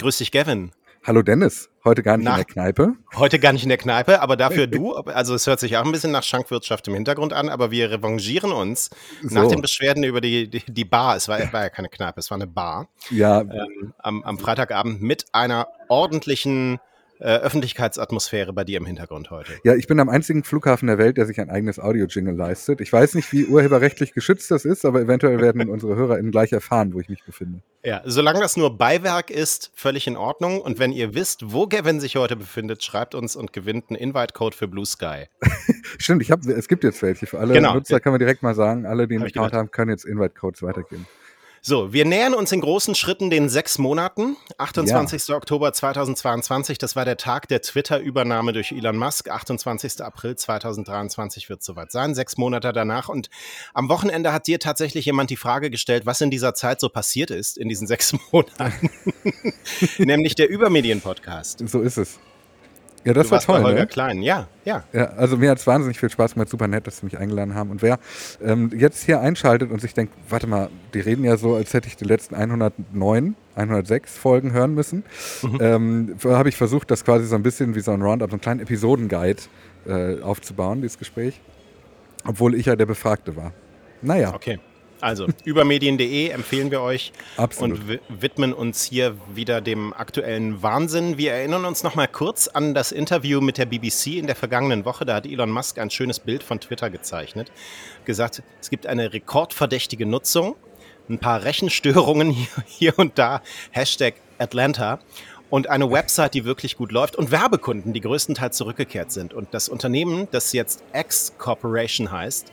Grüß dich, Gavin. Hallo Dennis, heute gar nicht nach, in der Kneipe. Heute gar nicht in der Kneipe, aber dafür du. Also es hört sich auch ein bisschen nach Schankwirtschaft im Hintergrund an, aber wir revanchieren uns so. nach den Beschwerden über die, die, die, Bar. Es war, war ja keine Kneipe, es war eine Bar. Ja. Ähm, am, am Freitagabend mit einer ordentlichen äh, Öffentlichkeitsatmosphäre bei dir im Hintergrund heute. Ja, ich bin am einzigen Flughafen der Welt, der sich ein eigenes Audio-Jingle leistet. Ich weiß nicht, wie urheberrechtlich geschützt das ist, aber eventuell werden unsere HörerInnen gleich erfahren, wo ich mich befinde. Ja, solange das nur Beiwerk ist, völlig in Ordnung. Und wenn ihr wisst, wo Gavin sich heute befindet, schreibt uns und gewinnt einen Invite-Code für Blue Sky. Stimmt, ich hab, es gibt jetzt welche. Für alle genau. Nutzer kann man direkt mal sagen, alle, die einen Account haben, können jetzt Invite-Codes weitergeben. So, wir nähern uns in großen Schritten den sechs Monaten. 28. Ja. Oktober 2022, das war der Tag der Twitter-Übernahme durch Elon Musk. 28. April 2023 wird soweit sein, sechs Monate danach. Und am Wochenende hat dir tatsächlich jemand die Frage gestellt, was in dieser Zeit so passiert ist, in diesen sechs Monaten. Nämlich der Übermedien-Podcast. So ist es. Ja, das du war toll. Holger ne? Klein, ja, ja. Ja, also mir hat es wahnsinnig viel Spaß gemacht, super nett, dass sie mich eingeladen haben. Und wer ähm, jetzt hier einschaltet und sich denkt, warte mal, die reden ja so, als hätte ich die letzten 109, 106 Folgen hören müssen, mhm. ähm, habe ich versucht, das quasi so ein bisschen wie so ein Roundup, so einen kleinen Episodenguide äh, aufzubauen, dieses Gespräch. Obwohl ich ja der Befragte war. Naja. Okay. Also, übermedien.de empfehlen wir euch Absolut. und widmen uns hier wieder dem aktuellen Wahnsinn. Wir erinnern uns noch mal kurz an das Interview mit der BBC in der vergangenen Woche. Da hat Elon Musk ein schönes Bild von Twitter gezeichnet. Gesagt, es gibt eine rekordverdächtige Nutzung, ein paar Rechenstörungen hier, hier und da, Hashtag Atlanta und eine Website, die wirklich gut läuft und Werbekunden, die größtenteils zurückgekehrt sind. Und das Unternehmen, das jetzt X Corporation heißt,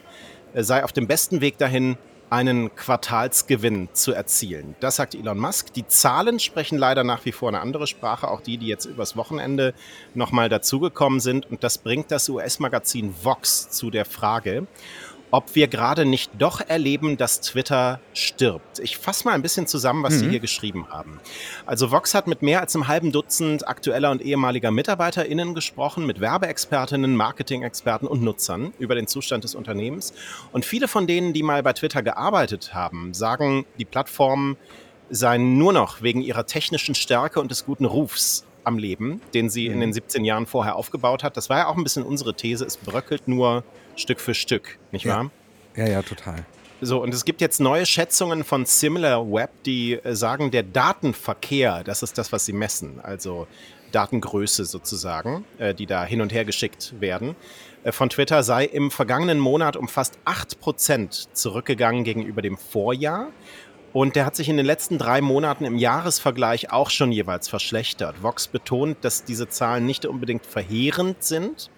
äh, sei auf dem besten Weg dahin, einen Quartalsgewinn zu erzielen. Das sagt Elon Musk. Die Zahlen sprechen leider nach wie vor eine andere Sprache, auch die, die jetzt übers Wochenende nochmal dazugekommen sind. Und das bringt das US-Magazin Vox zu der Frage, ob wir gerade nicht doch erleben, dass Twitter stirbt. Ich fasse mal ein bisschen zusammen, was mhm. Sie hier geschrieben haben. Also Vox hat mit mehr als einem halben Dutzend aktueller und ehemaliger MitarbeiterInnen gesprochen, mit Werbeexpertinnen, Marketing-Experten und Nutzern über den Zustand des Unternehmens. Und viele von denen, die mal bei Twitter gearbeitet haben, sagen, die Plattform seien nur noch wegen ihrer technischen Stärke und des guten Rufs am Leben, den sie in den 17 mhm. Jahren vorher aufgebaut hat. Das war ja auch ein bisschen unsere These. Es bröckelt nur Stück für Stück, nicht wahr? Ja, ja, total. So, und es gibt jetzt neue Schätzungen von SimilarWeb, die äh, sagen, der Datenverkehr, das ist das, was sie messen, also Datengröße sozusagen, äh, die da hin und her geschickt werden, äh, von Twitter sei im vergangenen Monat um fast 8% zurückgegangen gegenüber dem Vorjahr. Und der hat sich in den letzten drei Monaten im Jahresvergleich auch schon jeweils verschlechtert. Vox betont, dass diese Zahlen nicht unbedingt verheerend sind.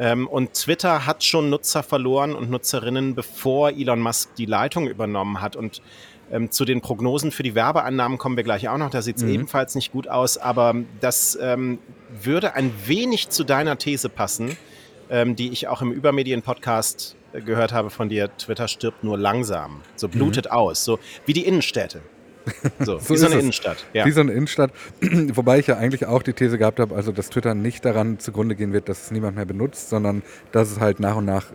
Ähm, und Twitter hat schon Nutzer verloren und Nutzerinnen, bevor Elon Musk die Leitung übernommen hat. Und ähm, zu den Prognosen für die Werbeeinnahmen kommen wir gleich auch noch. Da sieht es mhm. ebenfalls nicht gut aus. Aber das ähm, würde ein wenig zu deiner These passen, ähm, die ich auch im Übermedien-Podcast gehört habe von dir, Twitter stirbt nur langsam, so mhm. blutet mhm. aus, so wie die Innenstädte. So, so wie so eine es. Innenstadt. Ja. Wie so eine Innenstadt. Wobei ich ja eigentlich auch die These gehabt habe, also dass Twitter nicht daran zugrunde gehen wird, dass es niemand mehr benutzt, sondern dass es halt nach und nach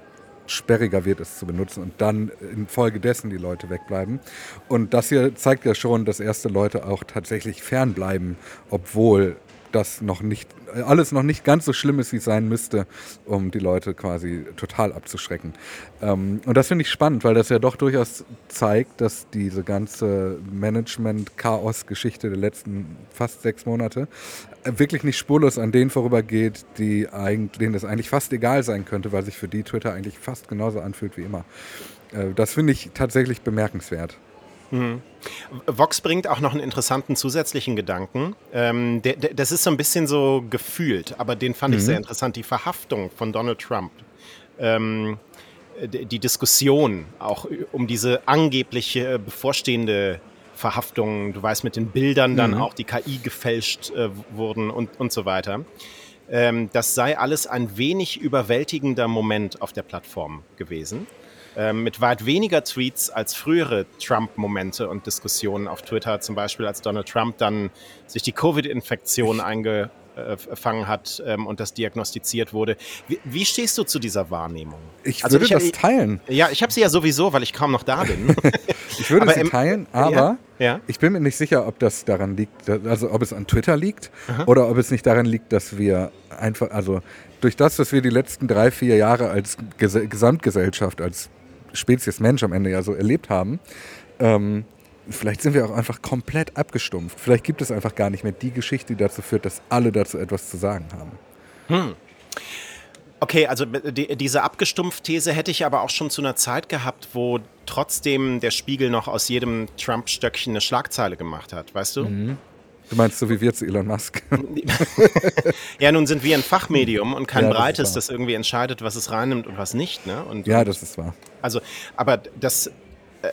sperriger wird, es zu benutzen und dann infolgedessen die Leute wegbleiben. Und das hier zeigt ja schon, dass erste Leute auch tatsächlich fernbleiben, obwohl das noch nicht, alles noch nicht ganz so schlimm ist, wie es sein müsste, um die Leute quasi total abzuschrecken. Ähm, und das finde ich spannend, weil das ja doch durchaus zeigt, dass diese ganze Management-Chaos-Geschichte der letzten fast sechs Monate wirklich nicht spurlos an denen vorübergeht, die denen es eigentlich fast egal sein könnte, weil sich für die Twitter eigentlich fast genauso anfühlt wie immer. Äh, das finde ich tatsächlich bemerkenswert. Mhm. Vox bringt auch noch einen interessanten zusätzlichen Gedanken. Ähm, der, der, das ist so ein bisschen so gefühlt, aber den fand mhm. ich sehr interessant. Die Verhaftung von Donald Trump. Ähm, die Diskussion auch um diese angebliche bevorstehende Verhaftung, du weißt, mit den Bildern dann mhm. auch die KI gefälscht äh, wurden und, und so weiter. Ähm, das sei alles ein wenig überwältigender Moment auf der Plattform gewesen. Ähm, mit weit weniger Tweets als frühere Trump-Momente und Diskussionen auf Twitter, zum Beispiel als Donald Trump dann sich die Covid-Infektion einge angefangen hat ähm, und das diagnostiziert wurde. Wie, wie, stehst du zu dieser Wahrnehmung? Ich also würde ich, das teilen. Ja, ich habe sie ja sowieso, weil ich kaum noch da bin. ich würde aber sie teilen, aber ja, ja. ich bin mir nicht sicher, ob das daran liegt, also ob es an Twitter liegt Aha. oder ob es nicht daran liegt, dass wir einfach, also durch das, dass wir die letzten drei, vier Jahre als Ges Gesamtgesellschaft, als Spezies Mensch am Ende ja so erlebt haben, ähm, vielleicht sind wir auch einfach komplett abgestumpft. Vielleicht gibt es einfach gar nicht mehr die Geschichte, die dazu führt, dass alle dazu etwas zu sagen haben. Hm. Okay, also die, diese Abgestumpft-These hätte ich aber auch schon zu einer Zeit gehabt, wo trotzdem der Spiegel noch aus jedem Trump-Stöckchen eine Schlagzeile gemacht hat, weißt du? Mhm. Du meinst so wie wir zu Elon Musk? ja, nun sind wir ein Fachmedium und kein ja, breites, das, irgendwie entscheidet, was es reinnimmt und was nicht. Ne? Und, ja, das ist wahr. Also, aber das,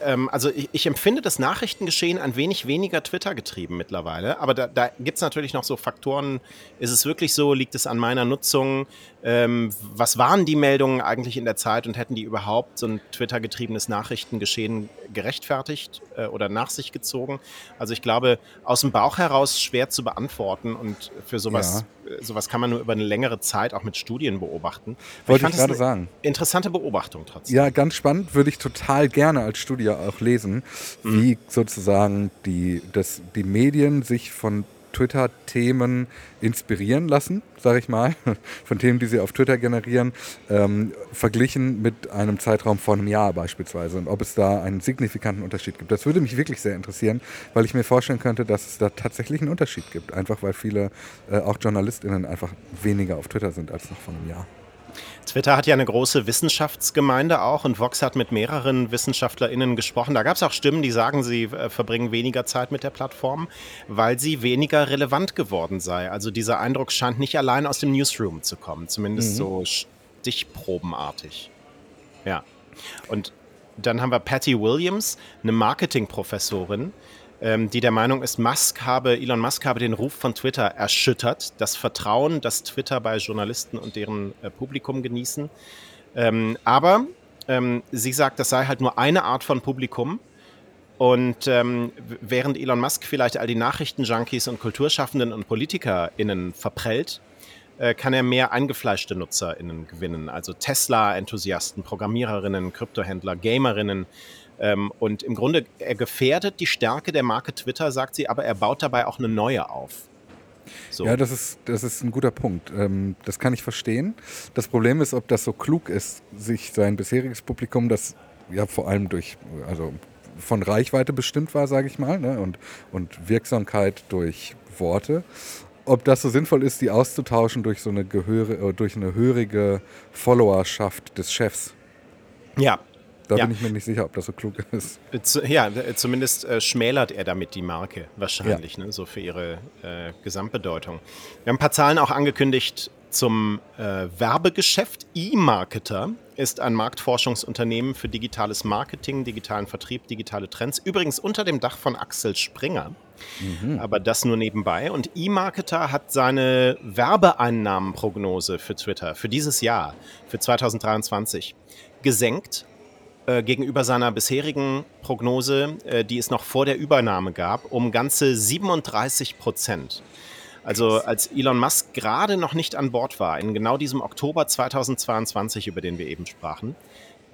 ähm, also ich, ich, empfinde das Nachrichtengeschehen ein wenig weniger Twitter getrieben mittlerweile. Aber da, da gibt es natürlich noch so Faktoren. Ist es wirklich so? Liegt es an meiner Nutzung? Ähm, was waren die Meldungen eigentlich in der Zeit und hätten die überhaupt so ein Twitter-getriebenes Nachrichtengeschehen gerechtfertigt äh, oder nach sich gezogen? Also ich glaube, aus dem Bauch heraus schwer zu beantworten und für sowas, ja. Äh, sowas kann man nur über eine längere Zeit auch mit Studien beobachten. Wollte ich, ich gerade sagen. Interessante Beobachtung trotzdem. Ja, ganz spannend, würde ich total gerne als Studie auch lesen, mhm. wie sozusagen die, das, die Medien sich von Twitter-Themen inspirieren lassen, sage ich mal, von Themen, die sie auf Twitter generieren, ähm, verglichen mit einem Zeitraum von einem Jahr beispielsweise und ob es da einen signifikanten Unterschied gibt. Das würde mich wirklich sehr interessieren, weil ich mir vorstellen könnte, dass es da tatsächlich einen Unterschied gibt, einfach weil viele, äh, auch JournalistInnen, einfach weniger auf Twitter sind als noch vor einem Jahr. Twitter hat ja eine große Wissenschaftsgemeinde auch und Vox hat mit mehreren WissenschaftlerInnen gesprochen. Da gab es auch Stimmen, die sagen, sie äh, verbringen weniger Zeit mit der Plattform, weil sie weniger relevant geworden sei. Also dieser Eindruck scheint nicht allein aus dem Newsroom zu kommen, zumindest mhm. so stichprobenartig. Ja. Und dann haben wir Patty Williams, eine Marketingprofessorin, ähm, die der Meinung ist, Musk habe, Elon Musk habe den Ruf von Twitter erschüttert, das Vertrauen, das Twitter bei Journalisten und deren äh, Publikum genießen. Ähm, aber ähm, sie sagt, das sei halt nur eine Art von Publikum. Und ähm, während Elon Musk vielleicht all die Nachrichtenjunkies und Kulturschaffenden und PolitikerInnen verprellt, äh, kann er mehr eingefleischte NutzerInnen gewinnen. Also Tesla-Enthusiasten, Programmiererinnen, Kryptohändler, Gamerinnen, ähm, und im Grunde, er gefährdet die Stärke der Marke Twitter, sagt sie, aber er baut dabei auch eine neue auf. So. Ja, das ist, das ist ein guter Punkt. Ähm, das kann ich verstehen. Das Problem ist, ob das so klug ist, sich sein bisheriges Publikum, das ja vor allem durch, also von Reichweite bestimmt war, sage ich mal, ne, und, und Wirksamkeit durch Worte, ob das so sinnvoll ist, die auszutauschen durch so eine Gehöre, äh, durch eine hörige Followerschaft des Chefs. Ja, da ja. bin ich mir nicht sicher, ob das so klug ist. Ja, zumindest äh, schmälert er damit die Marke wahrscheinlich, ja. ne, so für ihre äh, Gesamtbedeutung. Wir haben ein paar Zahlen auch angekündigt zum äh, Werbegeschäft. E-Marketer ist ein Marktforschungsunternehmen für digitales Marketing, digitalen Vertrieb, digitale Trends. Übrigens unter dem Dach von Axel Springer. Mhm. Aber das nur nebenbei. Und E-Marketer hat seine Werbeeinnahmenprognose für Twitter für dieses Jahr, für 2023, gesenkt äh, gegenüber seiner bisherigen Prognose, äh, die es noch vor der Übernahme gab, um ganze 37 Prozent. Also als Elon Musk gerade noch nicht an Bord war, in genau diesem Oktober 2022, über den wir eben sprachen,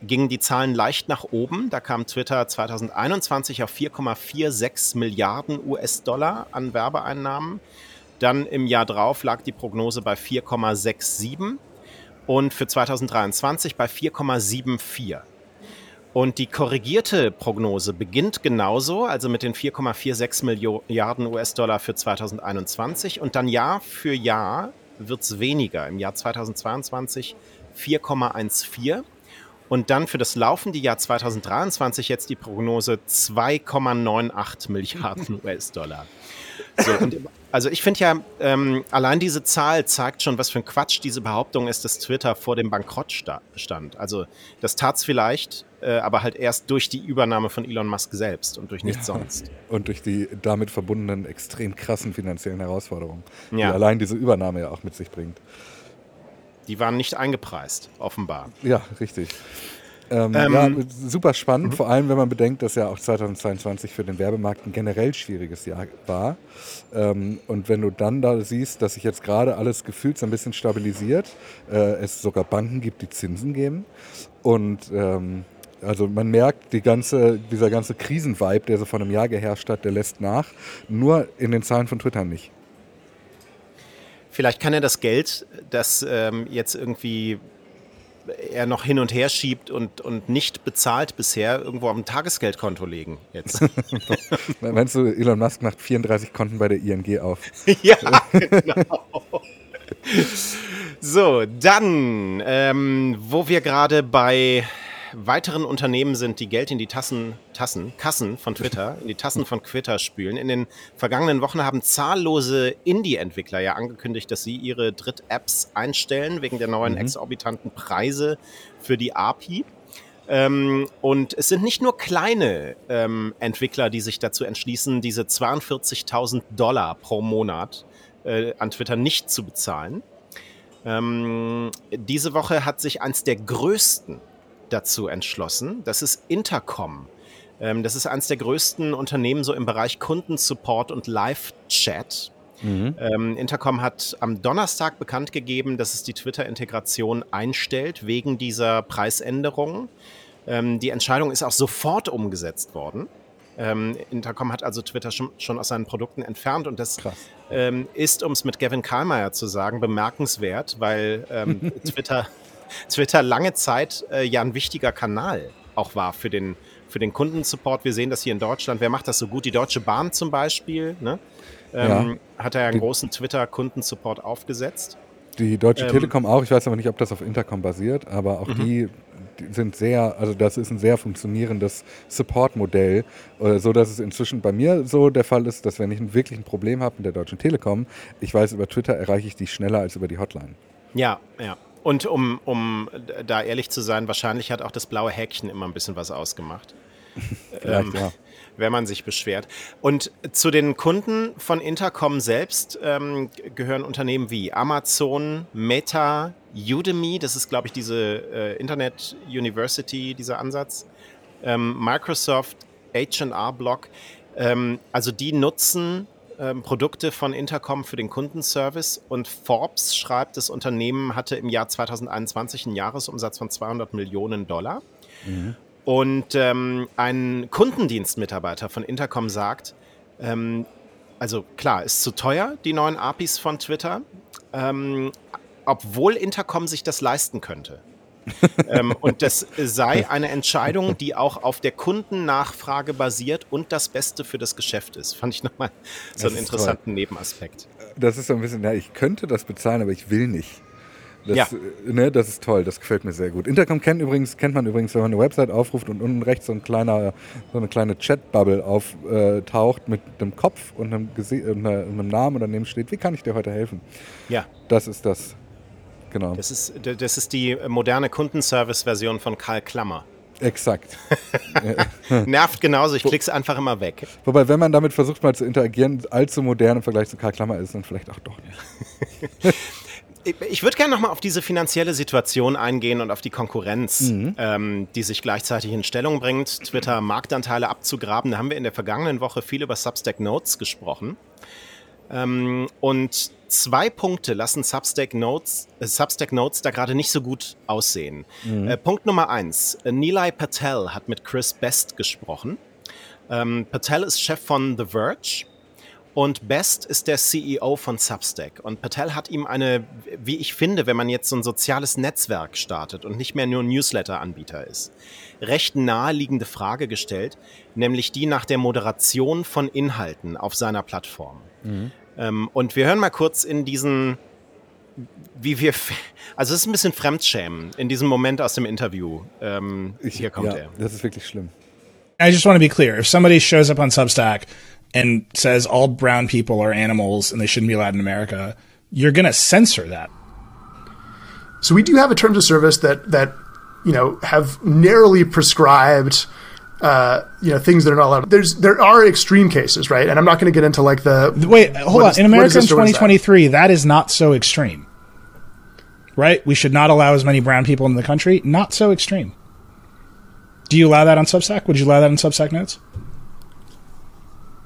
gingen die Zahlen leicht nach oben. Da kam Twitter 2021 auf 4,46 Milliarden US-Dollar an Werbeeinnahmen. Dann im Jahr drauf lag die Prognose bei 4,67 und für 2023 bei 4,74. Und die korrigierte Prognose beginnt genauso, also mit den 4,46 Milliarden US-Dollar für 2021 und dann Jahr für Jahr wird es weniger. Im Jahr 2022 4,14 und dann für das laufende Jahr 2023 jetzt die Prognose 2,98 Milliarden US-Dollar. So, also ich finde ja, ähm, allein diese Zahl zeigt schon, was für ein Quatsch diese Behauptung ist, dass Twitter vor dem Bankrott stand. Also das tat es vielleicht, äh, aber halt erst durch die Übernahme von Elon Musk selbst und durch nichts ja. sonst. Und durch die damit verbundenen extrem krassen finanziellen Herausforderungen, die allein diese Übernahme ja auch mit sich bringt. Die waren nicht eingepreist, offenbar. Ja, richtig. Ähm, ähm, ja, super spannend, mhm. vor allem wenn man bedenkt, dass ja auch 2022 für den Werbemarkt ein generell schwieriges Jahr war. Ähm, und wenn du dann da siehst, dass sich jetzt gerade alles gefühlt so ein bisschen stabilisiert, äh, es sogar Banken gibt, die Zinsen geben und ähm, also man merkt, die ganze, dieser ganze Krisenvibe, der so vor einem Jahr geherrscht hat, der lässt nach. Nur in den Zahlen von Twitter nicht. Vielleicht kann er das Geld, das ähm, jetzt irgendwie er noch hin und her schiebt und, und nicht bezahlt bisher, irgendwo auf ein Tagesgeldkonto legen jetzt. Meinst du, Elon Musk macht 34 Konten bei der ING auf? ja, genau. So, dann, ähm, wo wir gerade bei weiteren Unternehmen sind, die Geld in die Tassen, Tassen, Kassen von Twitter, in die Tassen von Twitter spülen. In den vergangenen Wochen haben zahllose Indie-Entwickler ja angekündigt, dass sie ihre Dritt-Apps einstellen wegen der neuen mhm. exorbitanten Preise für die API. Ähm, und es sind nicht nur kleine ähm, Entwickler, die sich dazu entschließen, diese 42.000 Dollar pro Monat äh, an Twitter nicht zu bezahlen. Ähm, diese Woche hat sich eins der größten dazu entschlossen. Das ist Intercom. Ähm, das ist eines der größten Unternehmen so im Bereich Kundensupport und Live-Chat. Mhm. Ähm, Intercom hat am Donnerstag bekannt gegeben, dass es die Twitter-Integration einstellt wegen dieser Preisänderung. Ähm, die Entscheidung ist auch sofort umgesetzt worden. Ähm, Intercom hat also Twitter schon, schon, aus seinen Produkten entfernt und das ist, um es mit Gavin Karlmeier zu sagen, bemerkenswert, weil Twitter Twitter lange Zeit äh, ja ein wichtiger Kanal auch war für den, für den Kundensupport. Wir sehen das hier in Deutschland. Wer macht das so gut? Die Deutsche Bahn zum Beispiel. Ne? Ähm, ja. Hat er ja einen großen Twitter-Kundensupport aufgesetzt. Die Deutsche ähm, Telekom auch. Ich weiß aber nicht, ob das auf Intercom basiert, aber auch mhm. die, die, sind sehr, also das ist ein sehr funktionierendes Support-Modell, äh, so dass es inzwischen bei mir so der Fall ist, dass wenn ich wirklich ein Problem habe mit der Deutschen Telekom, ich weiß, über Twitter erreiche ich die schneller als über die Hotline. Ja, ja. Und um, um da ehrlich zu sein, wahrscheinlich hat auch das blaue Häkchen immer ein bisschen was ausgemacht. ähm, ja. Wenn man sich beschwert. Und zu den Kunden von Intercom selbst ähm, gehören Unternehmen wie Amazon, Meta, Udemy, das ist, glaube ich, diese äh, Internet University, dieser Ansatz, ähm, Microsoft, HR Block. Ähm, also die nutzen ähm, Produkte von Intercom für den Kundenservice und Forbes schreibt, das Unternehmen hatte im Jahr 2021 einen Jahresumsatz von 200 Millionen Dollar. Mhm. Und ähm, ein Kundendienstmitarbeiter von Intercom sagt, ähm, also klar, ist zu teuer, die neuen APIs von Twitter, ähm, obwohl Intercom sich das leisten könnte ähm, und das sei eine Entscheidung, die auch auf der Kundennachfrage basiert und das Beste für das Geschäft ist. Fand ich nochmal so einen interessanten toll. Nebenaspekt. Das ist so ein bisschen, ja, ich könnte das bezahlen, aber ich will nicht. Das, ja. ne, das ist toll, das gefällt mir sehr gut. Intercom kennt übrigens, kennt man übrigens, wenn man eine Website aufruft und unten rechts so, ein kleiner, so eine kleine Chat-Bubble auftaucht äh, mit einem Kopf und einem, einem Namen und daneben steht, wie kann ich dir heute helfen? Ja. Das ist das. Genau. Das ist, das ist die moderne Kundenservice-Version von Karl Klammer. Exakt. Nervt genauso, ich klick's einfach immer weg. Wobei, wenn man damit versucht mal zu interagieren, allzu modern im Vergleich zu Karl Klammer ist, dann vielleicht auch doch nicht. ich würde gerne nochmal auf diese finanzielle Situation eingehen und auf die Konkurrenz, mhm. ähm, die sich gleichzeitig in Stellung bringt, Twitter Marktanteile abzugraben. Da haben wir in der vergangenen Woche viel über Substack Notes gesprochen. Ähm, und zwei Punkte lassen Substack Notes, äh, Substack Notes da gerade nicht so gut aussehen. Mhm. Äh, Punkt Nummer eins. Nilay Patel hat mit Chris Best gesprochen. Ähm, Patel ist Chef von The Verge und Best ist der CEO von Substack. Und Patel hat ihm eine, wie ich finde, wenn man jetzt so ein soziales Netzwerk startet und nicht mehr nur Newsletter-Anbieter ist, recht naheliegende Frage gestellt, nämlich die nach der Moderation von Inhalten auf seiner Plattform. Mhm. Ähm, und wir hören mal kurz in diesen, wie wir, also es ist ein bisschen Fremdschämen in diesem Moment aus dem Interview. Ähm, ich, hier kommt ja, er. Das ist wirklich schlimm. I just want to be clear. If somebody shows up on Substack and says all brown people are animals and they shouldn't be allowed in America, you're going to censor that. So we do have a terms of service that that you know have narrowly prescribed uh, you know things that are not allowed. There's there are extreme cases, right? And I'm not going to get into like the wait. Hold on. Is, in America in 2023, that? that is not so extreme, right? We should not allow as many brown people in the country. Not so extreme. Do you allow that on Substack? Would you allow that in Substack notes?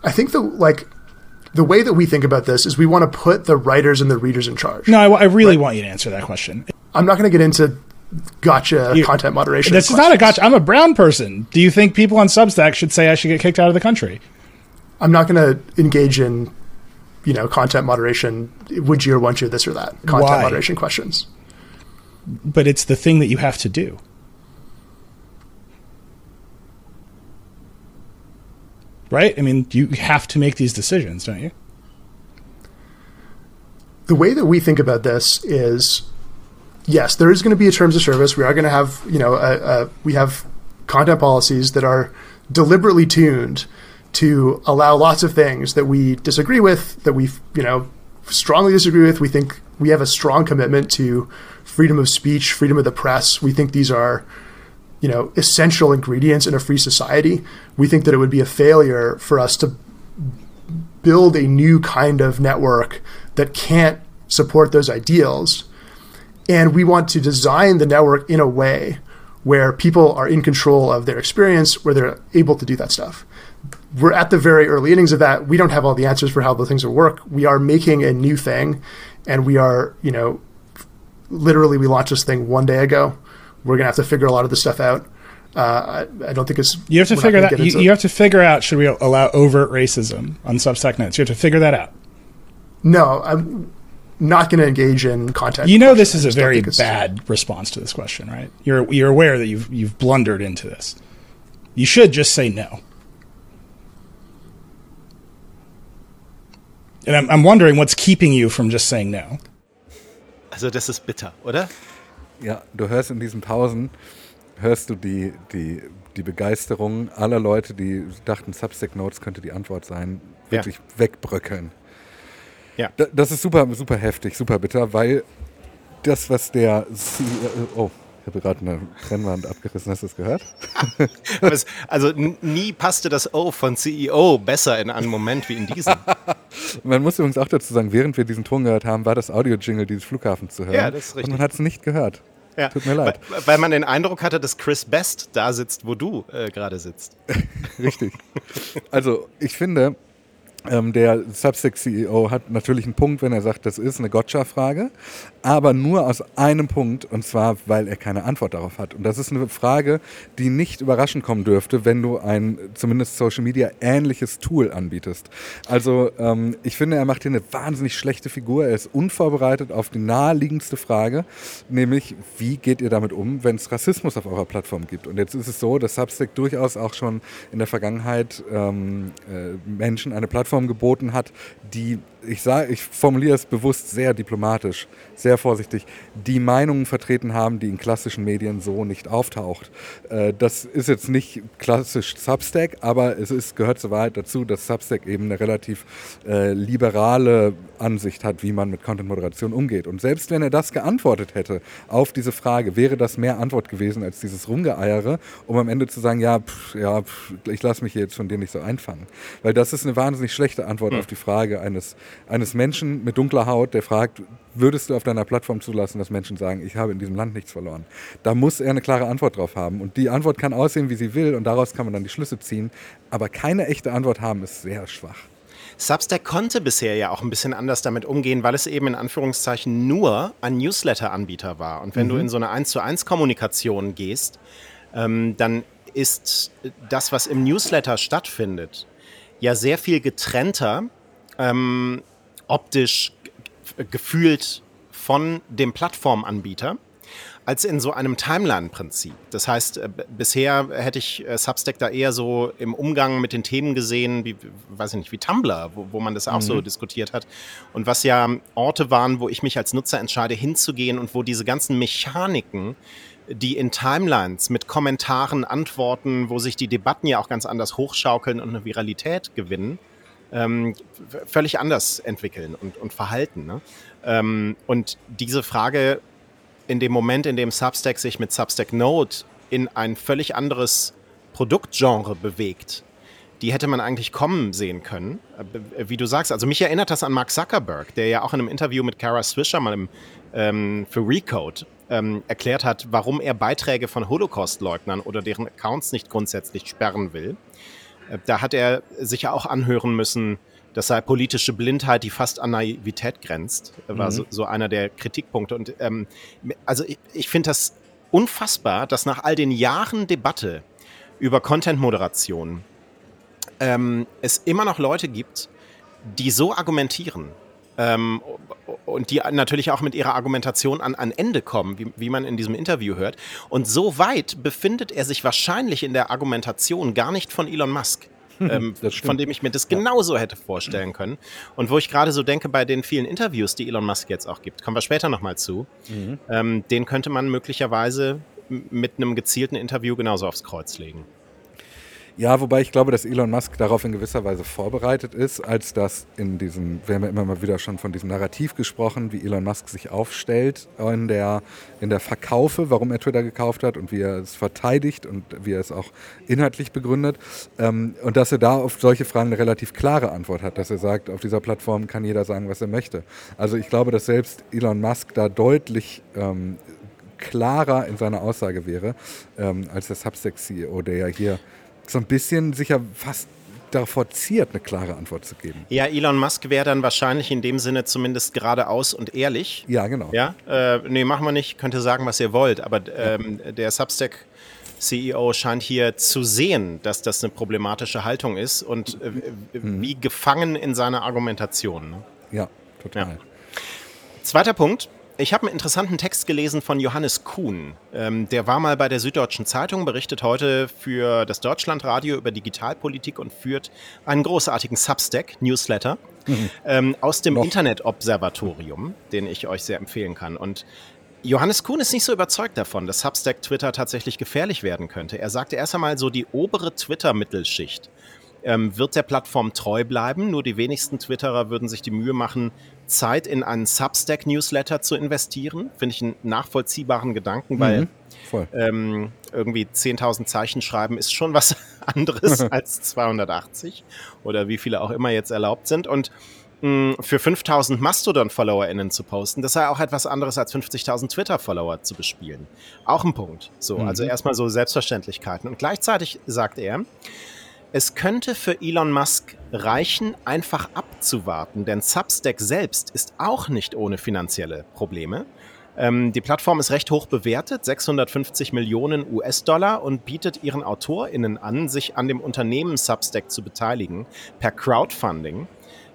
I think the like the way that we think about this is we want to put the writers and the readers in charge. No, I, I really want you to answer that question. I'm not going to get into gotcha You- content moderation. This is not a gotcha. I'm a brown person. Do you think people on Substack should say I should get kicked out of the country? I'm not going to engage in, you know, content moderation. Would you or won't you this or that? Content Why? moderation questions. But it's the thing that you have to do. Right? I mean, you have to make these decisions, don't you? the way that we think about this is yes there is going to be a terms of service. We are going to have you know a, a, we have content policies that are deliberately tuned to allow lots of things that we disagree with that we you know strongly disagree with. We think we have a strong commitment to freedom of speech freedom of the press. We think these are you know essential ingredients in a free society. We think that it would be a failure for us to build a new kind of network that can't support those ideals. And we want to design the network in a way where people are in control of their experience, where they're able to do that stuff. We're at the very early innings of that. We don't have all the answers for how the things will work. We are making a new thing, and we are, you know, literally we launched this thing one day ago. We're gonna have to figure a lot of this stuff out. Uh, I, I don't think it's. You have to figure that. You, you have to figure out should we allow overt racism on Substack notes. You have to figure that out. No, I'm not going to engage in content. You know, this is I a very think bad response to this question, right? You're you're aware that you've you've blundered into this. You should just say no. And I'm, I'm wondering what's keeping you from just saying no. Also das ist bitter, oder? Ja, du hörst in diesen Pausen, hörst du die, die, die Begeisterung aller Leute, die dachten, Substack Notes könnte die Antwort sein, Ja. wirklich wegbröckeln. Ja. Da- Das ist super, super heftig, super bitter, weil das, was der CEO, oh, ich habe gerade eine Trennwand abgerissen, hast du das gehört? Es, also nie passte das O von CEO besser in einen Moment wie in diesem. Man muss übrigens auch dazu sagen, während wir diesen Ton gehört haben, war das Audio-Jingle dieses Flughafens zu hören. Ja, das ist richtig. Und man hat es nicht gehört. Ja. Tut mir leid. Weil, weil man den Eindruck hatte, dass Chris Best da sitzt, wo du äh, gerade sitzt. Richtig. Also ich finde, ähm, der Substack-CEO hat natürlich einen Punkt, wenn er sagt, das ist eine Gotcha-Frage, aber nur aus einem Punkt, und zwar, weil er keine Antwort darauf hat. Und das ist eine Frage, die nicht überraschend kommen dürfte, wenn du ein zumindest Social Media ähnliches Tool anbietest. Also ähm, ich finde, er macht hier eine wahnsinnig schlechte Figur. Er ist unvorbereitet auf die naheliegendste Frage, nämlich wie geht ihr damit um, wenn es Rassismus auf eurer Plattform gibt? Und jetzt ist es so, dass Substack durchaus auch schon in der Vergangenheit ähm, äh, Menschen eine Plattform geboten hat, die ich sage, ich formuliere es bewusst sehr diplomatisch, sehr vorsichtig, die Meinungen vertreten haben, die in klassischen Medien so nicht auftaucht. Äh, das ist jetzt nicht klassisch Substack, aber es ist, gehört zur Wahrheit dazu, dass Substack eben eine relativ äh, liberale Ansicht hat, wie man mit Content-Moderation umgeht. Und selbst wenn er das geantwortet hätte auf diese Frage, wäre das mehr Antwort gewesen als dieses Rumgeeiere, um am Ende zu sagen, ja, pff, ja pff, ich lasse mich hier jetzt von dir nicht so einfangen. Weil das ist eine wahnsinnig schlechte Antwort auf die Frage eines, eines Menschen mit dunkler Haut, der fragt, würdest du auf deiner Plattform zulassen, dass Menschen sagen, ich habe in diesem Land nichts verloren? Da muss er eine klare Antwort drauf haben. Und die Antwort kann aussehen, wie sie will, und daraus kann man dann die Schlüsse ziehen. Aber keine echte Antwort haben, ist sehr schwach. Substack konnte bisher ja auch ein bisschen anders damit umgehen, weil es eben in Anführungszeichen nur ein Newsletter-Anbieter war. Und wenn du in so eine 1 zu 1 Kommunikation gehst, ähm, dann ist das, was im Newsletter stattfindet, ja sehr viel getrennter, ähm, optisch gefühlt von dem Plattformanbieter als in so einem Timeline-Prinzip. Das heißt, äh, bisher hätte ich äh, Substack da eher so im Umgang mit den Themen gesehen, wie, weiß ich nicht, wie Tumblr, wo, wo man das auch so diskutiert hat. Und was ja Orte waren, wo ich mich als Nutzer entscheide, hinzugehen und wo diese ganzen Mechaniken, die in Timelines mit Kommentaren, Antworten, wo sich die Debatten ja auch ganz anders hochschaukeln und eine Viralität gewinnen, ähm, völlig anders entwickeln und, und verhalten. Ne? Ähm, und diese Frage in dem Moment, in dem Substack sich mit Substack Node in ein völlig anderes Produktgenre bewegt, die hätte man eigentlich kommen sehen können. Äh, Wie du sagst, also mich erinnert das an Mark Zuckerberg, der ja auch in einem Interview mit Kara Swisher mal im, ähm, für Recode ähm, erklärt hat, warum er Beiträge von Holocaust-Leugnern oder deren Accounts nicht grundsätzlich sperren will. Äh, da hat er sich ja auch anhören müssen, das sei politische Blindheit, die fast an Naivität grenzt, war mhm. so, so, einer der Kritikpunkte. Und ähm, also ich, ich finde das unfassbar, dass nach all den Jahren Debatte über Content-Moderation ähm, es immer noch Leute gibt, die so argumentieren ähm, und die natürlich auch mit ihrer Argumentation an, an Ende kommen, wie, wie man in diesem Interview hört. Und so weit befindet er sich wahrscheinlich in der Argumentation gar nicht von Elon Musk. Ähm, von dem ich mir das genauso hätte vorstellen können. Und wo ich gerade so denke, bei den vielen Interviews, die Elon Musk jetzt auch gibt, kommen wir später nochmal zu, mhm. ähm, den könnte man möglicherweise mit einem gezielten Interview genauso aufs Kreuz legen. Ja, wobei ich glaube, dass Elon Musk darauf in gewisser Weise vorbereitet ist, als dass in diesem, wir haben ja immer mal wieder schon von diesem Narrativ gesprochen, wie Elon Musk sich aufstellt in der, in der Verkaufe, warum er Twitter gekauft hat und wie er es verteidigt und wie er es auch inhaltlich begründet. Ähm, und dass er da auf solche Fragen eine relativ klare Antwort hat, dass er sagt, auf dieser Plattform kann jeder sagen, was er möchte. Also ich glaube, dass selbst Elon Musk da deutlich ähm, klarer in seiner Aussage wäre, ähm, als der Substack-CEO, der ja hier so ein bisschen sich ja fast davor ziert, eine klare Antwort zu geben. Ja, Elon Musk wäre dann wahrscheinlich in dem Sinne zumindest geradeaus und ehrlich. Ja, genau. Ja, äh, nee, machen wir nicht, könnt ihr sagen, was ihr wollt, aber ähm, der Substack CEO scheint hier zu sehen, dass das eine problematische Haltung ist und äh, wie gefangen in seiner Argumentation. Ne? Ja, total. Ja. Zweiter Punkt, ich habe einen interessanten Text gelesen von Johannes Kuhn. Ähm, der war mal bei der Süddeutschen Zeitung, berichtet heute für das Deutschlandradio über Digitalpolitik und führt einen großartigen Substack-Newsletter mhm. ähm, aus dem Internetobservatorium, den ich euch sehr empfehlen kann. Und Johannes Kuhn ist nicht so überzeugt davon, dass Substack Twitter tatsächlich gefährlich werden könnte. Er sagte erst einmal so, die obere Twitter-Mittelschicht ähm, wird der Plattform treu bleiben. Nur die wenigsten Twitterer würden sich die Mühe machen, Zeit in einen Substack-Newsletter zu investieren. Finde ich einen nachvollziehbaren Gedanken, weil mhm, ähm, irgendwie 10.000 Zeichen schreiben ist schon was anderes als 280 oder wie viele auch immer jetzt erlaubt sind. Und mh, für 5.000 Mastodon-FollowerInnen zu posten, das sei auch etwas anderes als 50.000 Twitter-Follower zu bespielen. Auch ein Punkt. So, mhm. also erstmal so Selbstverständlichkeiten. Und gleichzeitig sagt er, es könnte für Elon Musk reichen, einfach abzuwarten, denn Substack selbst ist auch nicht ohne finanzielle Probleme. Ähm, die Plattform ist recht hoch bewertet, 650 Millionen US-Dollar und bietet ihren AutorInnen an, sich an dem Unternehmen Substack zu beteiligen per Crowdfunding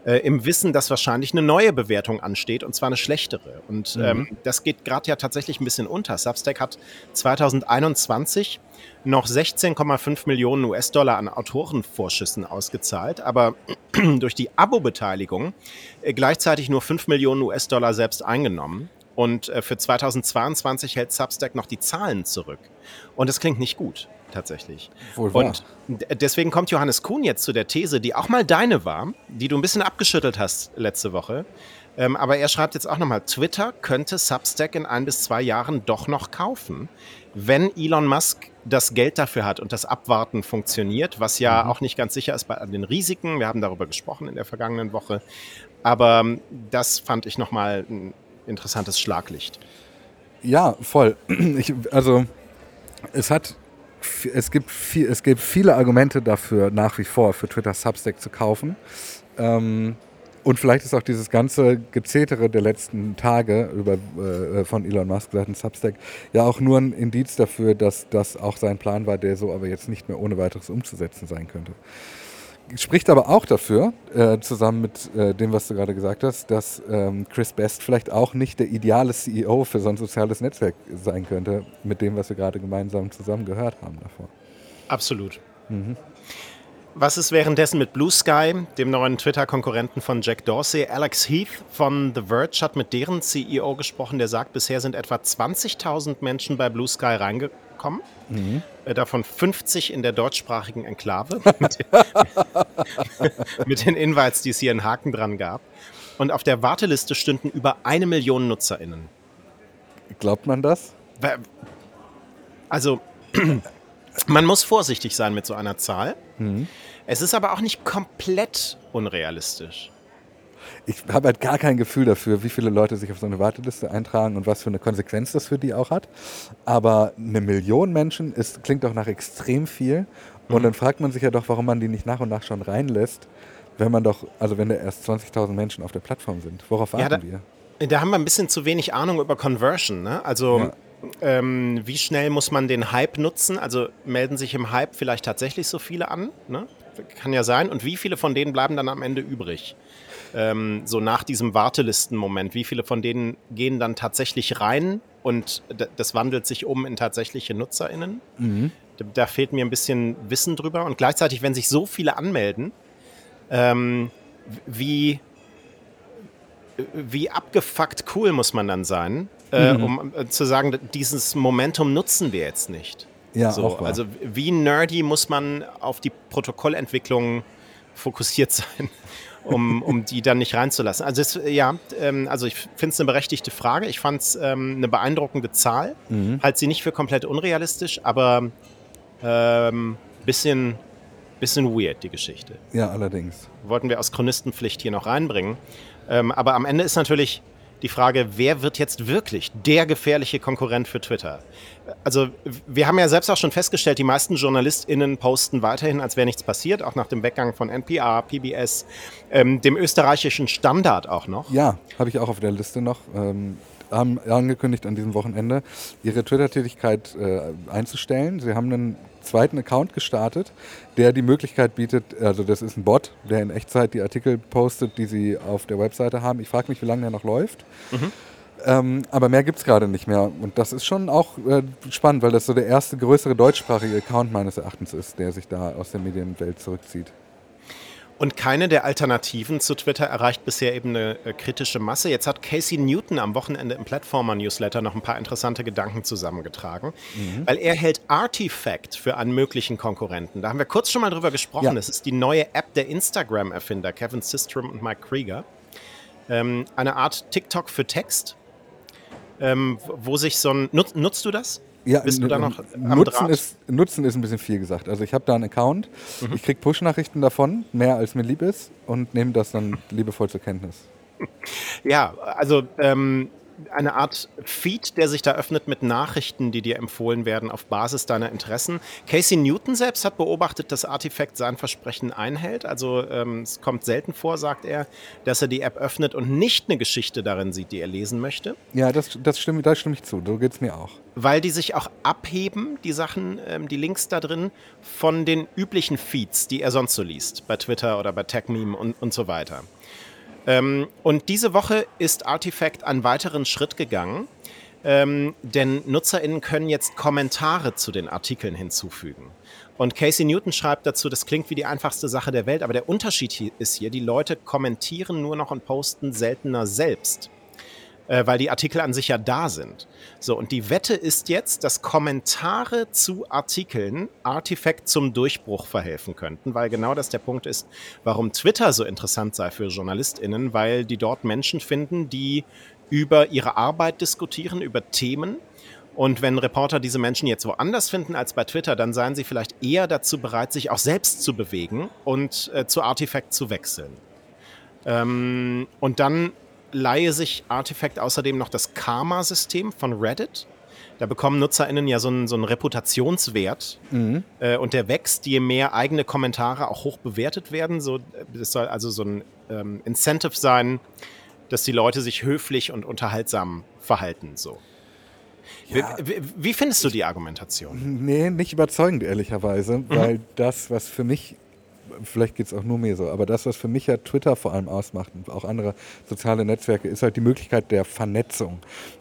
äh, im Wissen, dass wahrscheinlich eine neue Bewertung ansteht und zwar eine schlechtere. Und mhm. ähm, das geht gerade ja tatsächlich ein bisschen unter. Substack hat 2021 noch 16,5 Millionen US-Dollar an Autorenvorschüssen ausgezahlt, aber durch die Abo-Beteiligung äh, gleichzeitig nur 5 Millionen US-Dollar selbst eingenommen. Und äh, für 2022 hält Substack noch die Zahlen zurück. Und das klingt nicht gut tatsächlich. Wohl wahr. Und deswegen kommt Johannes Kuhn jetzt zu der These, die auch mal deine war, die du ein bisschen abgeschüttelt hast letzte Woche. Ähm, aber er schreibt jetzt auch nochmal, Twitter könnte Substack in ein bis zwei Jahren doch noch kaufen, wenn Elon Musk das Geld dafür hat und das Abwarten funktioniert, was ja mhm. auch nicht ganz sicher ist bei den Risiken. Wir haben darüber gesprochen in der vergangenen Woche. Aber ähm, das fand ich nochmal ein interessantes Schlaglicht. Ja, voll. Ich, also es hat es gibt, viel, es gibt viele Argumente dafür, nach wie vor für Twitter Substack zu kaufen. Ähm, und vielleicht ist auch dieses ganze Gezetere der letzten Tage über, äh, von Elon Musk seitens Substack ja auch nur ein Indiz dafür, dass das auch sein Plan war, der so aber jetzt nicht mehr ohne weiteres umzusetzen sein könnte spricht aber auch dafür, äh, zusammen mit äh, dem, was du gerade gesagt hast, dass ähm, Chris Best vielleicht auch nicht der ideale CEO für so ein soziales Netzwerk sein könnte, mit dem, was wir gerade gemeinsam zusammen gehört haben davor. Absolut. Mhm. Was ist währenddessen mit Blue Sky, dem neuen Twitter-Konkurrenten von Jack Dorsey? Alex Heath von The Verge hat mit deren CEO gesprochen, der sagt, bisher sind etwa 20.000 Menschen bei Blue Sky reingekommen. Mhm. Davon 50 in der deutschsprachigen Enklave mit, mit den Invites, die es hier einen Haken dran gab. Und auf der Warteliste stünden über eine Million NutzerInnen. Glaubt man das? Also, man muss vorsichtig sein mit so einer Zahl. Mhm. Es ist aber auch nicht komplett unrealistisch. Ich habe halt gar kein Gefühl dafür, wie viele Leute sich auf so eine Warteliste eintragen und was für eine Konsequenz das für die auch hat. Aber eine Million Menschen ist, klingt doch nach extrem viel. Und dann fragt man sich ja doch, warum man die nicht nach und nach schon reinlässt, wenn man doch, also wenn da erst 20.000 Menschen auf der Plattform sind. Worauf warten Ja, da- wir? Da haben wir ein bisschen zu wenig Ahnung über Conversion. Ne? Also Ja. ähm, wie schnell muss man den Hype nutzen? Also melden sich im Hype vielleicht tatsächlich so viele an? Ne? Kann ja sein. Und wie viele von denen bleiben dann am Ende übrig? Ähm, so nach diesem Wartelistenmoment. Wie viele von denen gehen dann tatsächlich rein und das wandelt sich um in tatsächliche NutzerInnen? Da, da fehlt mir ein bisschen Wissen drüber. Und gleichzeitig, wenn sich so viele anmelden, ähm, wie wie abgefuckt cool muss man dann sein, äh, um äh, zu sagen, dieses Momentum nutzen wir jetzt nicht. Ja, so, also wie nerdy muss man auf die Protokollentwicklung fokussiert sein, um, um die dann nicht reinzulassen. Also es, ja, ähm, also ich finde es eine berechtigte Frage. Ich fand es ähm, eine beeindruckende Zahl. Mhm. Halt sie nicht für komplett unrealistisch, aber ähm, bisschen, bisschen weird, die Geschichte Ja, allerdings. wollten wir aus Chronistenpflicht hier noch reinbringen. Ähm, aber am Ende ist natürlich die Frage, wer wird jetzt wirklich der gefährliche Konkurrent für Twitter? Also wir haben ja selbst auch schon festgestellt, die meisten JournalistInnen posten weiterhin, als wäre nichts passiert, auch nach dem Weggang von NPR, PBS, ähm, dem österreichischen Standard auch noch. Ja, habe ich auch auf der Liste noch. Ähm, haben angekündigt an diesem Wochenende, ihre Twitter-Tätigkeit äh, einzustellen. Sie haben einen zweiten Account gestartet, der die Möglichkeit bietet, also das ist ein Bot, der in Echtzeit die Artikel postet, die sie auf der Webseite haben. Ich frage mich, wie lange der noch läuft. Ähm, aber mehr gibt es gerade nicht mehr. Und das ist schon auch äh, spannend, weil das so der erste größere deutschsprachige Account meines Erachtens ist, der sich da aus der Medienwelt zurückzieht. Und keine der Alternativen zu Twitter erreicht bisher eben eine äh, kritische Masse. Jetzt hat Casey Newton am Wochenende im Platformer-Newsletter noch ein paar interessante Gedanken zusammengetragen, weil er hält Artifact für einen möglichen Konkurrenten. Da haben wir kurz schon mal drüber gesprochen. Ja. Das ist die neue App der Instagram-Erfinder Kevin Systrom und Mike Krieger. Ähm, eine Art TikTok für Text, ähm, wo sich so ein... Nutz, nutzt du das? Ja, Bist du da noch n- am Nutzen Draht? ist, Nutzen ist ein bisschen viel gesagt. Also ich habe da einen Account, Mhm. ich kriege Push-Nachrichten davon, mehr als mir lieb ist und nehme das dann liebevoll zur Kenntnis. Ja, also ähm, eine Art Feed, der sich da öffnet mit Nachrichten, die dir empfohlen werden auf Basis deiner Interessen. Casey Newton selbst hat beobachtet, dass Artifact sein Versprechen einhält. Also ähm, es kommt selten vor, sagt er, dass er die App öffnet und nicht eine Geschichte darin sieht, die er lesen möchte, Ja, das, das stimme, da stimme ich zu. So geht es mir auch. weil die sich auch abheben, die Sachen, ähm, die Links da drin, von den üblichen Feeds, die er sonst so liest, bei Twitter oder bei TechMeme und, und so weiter. Ähm, und diese Woche ist Artifact einen weiteren Schritt gegangen, ähm, denn NutzerInnen können jetzt Kommentare zu den Artikeln hinzufügen. Und Casey Newton schreibt dazu, das klingt wie die einfachste Sache der Welt, aber der Unterschied ist hier, die Leute kommentieren nur noch und posten seltener selbst äh, weil die Artikel an sich ja da sind. So, und die Wette ist jetzt, dass Kommentare zu Artikeln Artifact zum Durchbruch verhelfen könnten, weil genau das der Punkt ist, warum Twitter so interessant sei für JournalistInnen, weil die dort Menschen finden, die über ihre Arbeit diskutieren, über Themen. Und wenn Reporter diese Menschen jetzt woanders finden als bei Twitter, dann seien sie vielleicht eher dazu bereit, sich auch selbst zu bewegen und äh, zu Artifact zu wechseln. Ähm, und dann leihe sich Artifact außerdem noch das Karma-System von Reddit. Da bekommen NutzerInnen ja so einen, so einen Reputationswert äh, und der wächst, je mehr eigene Kommentare auch hoch bewertet werden. So, das soll also so ein ähm, Incentive sein, dass die Leute sich höflich und unterhaltsam verhalten. So. Wie, wie, wie findest du die Argumentation? Nee, nicht überzeugend, ehrlicherweise, weil das, was für mich, vielleicht geht es auch nur mir so, aber das, was für mich ja Twitter vor allem ausmacht und auch andere soziale Netzwerke, ist halt die Möglichkeit der Vernetzung.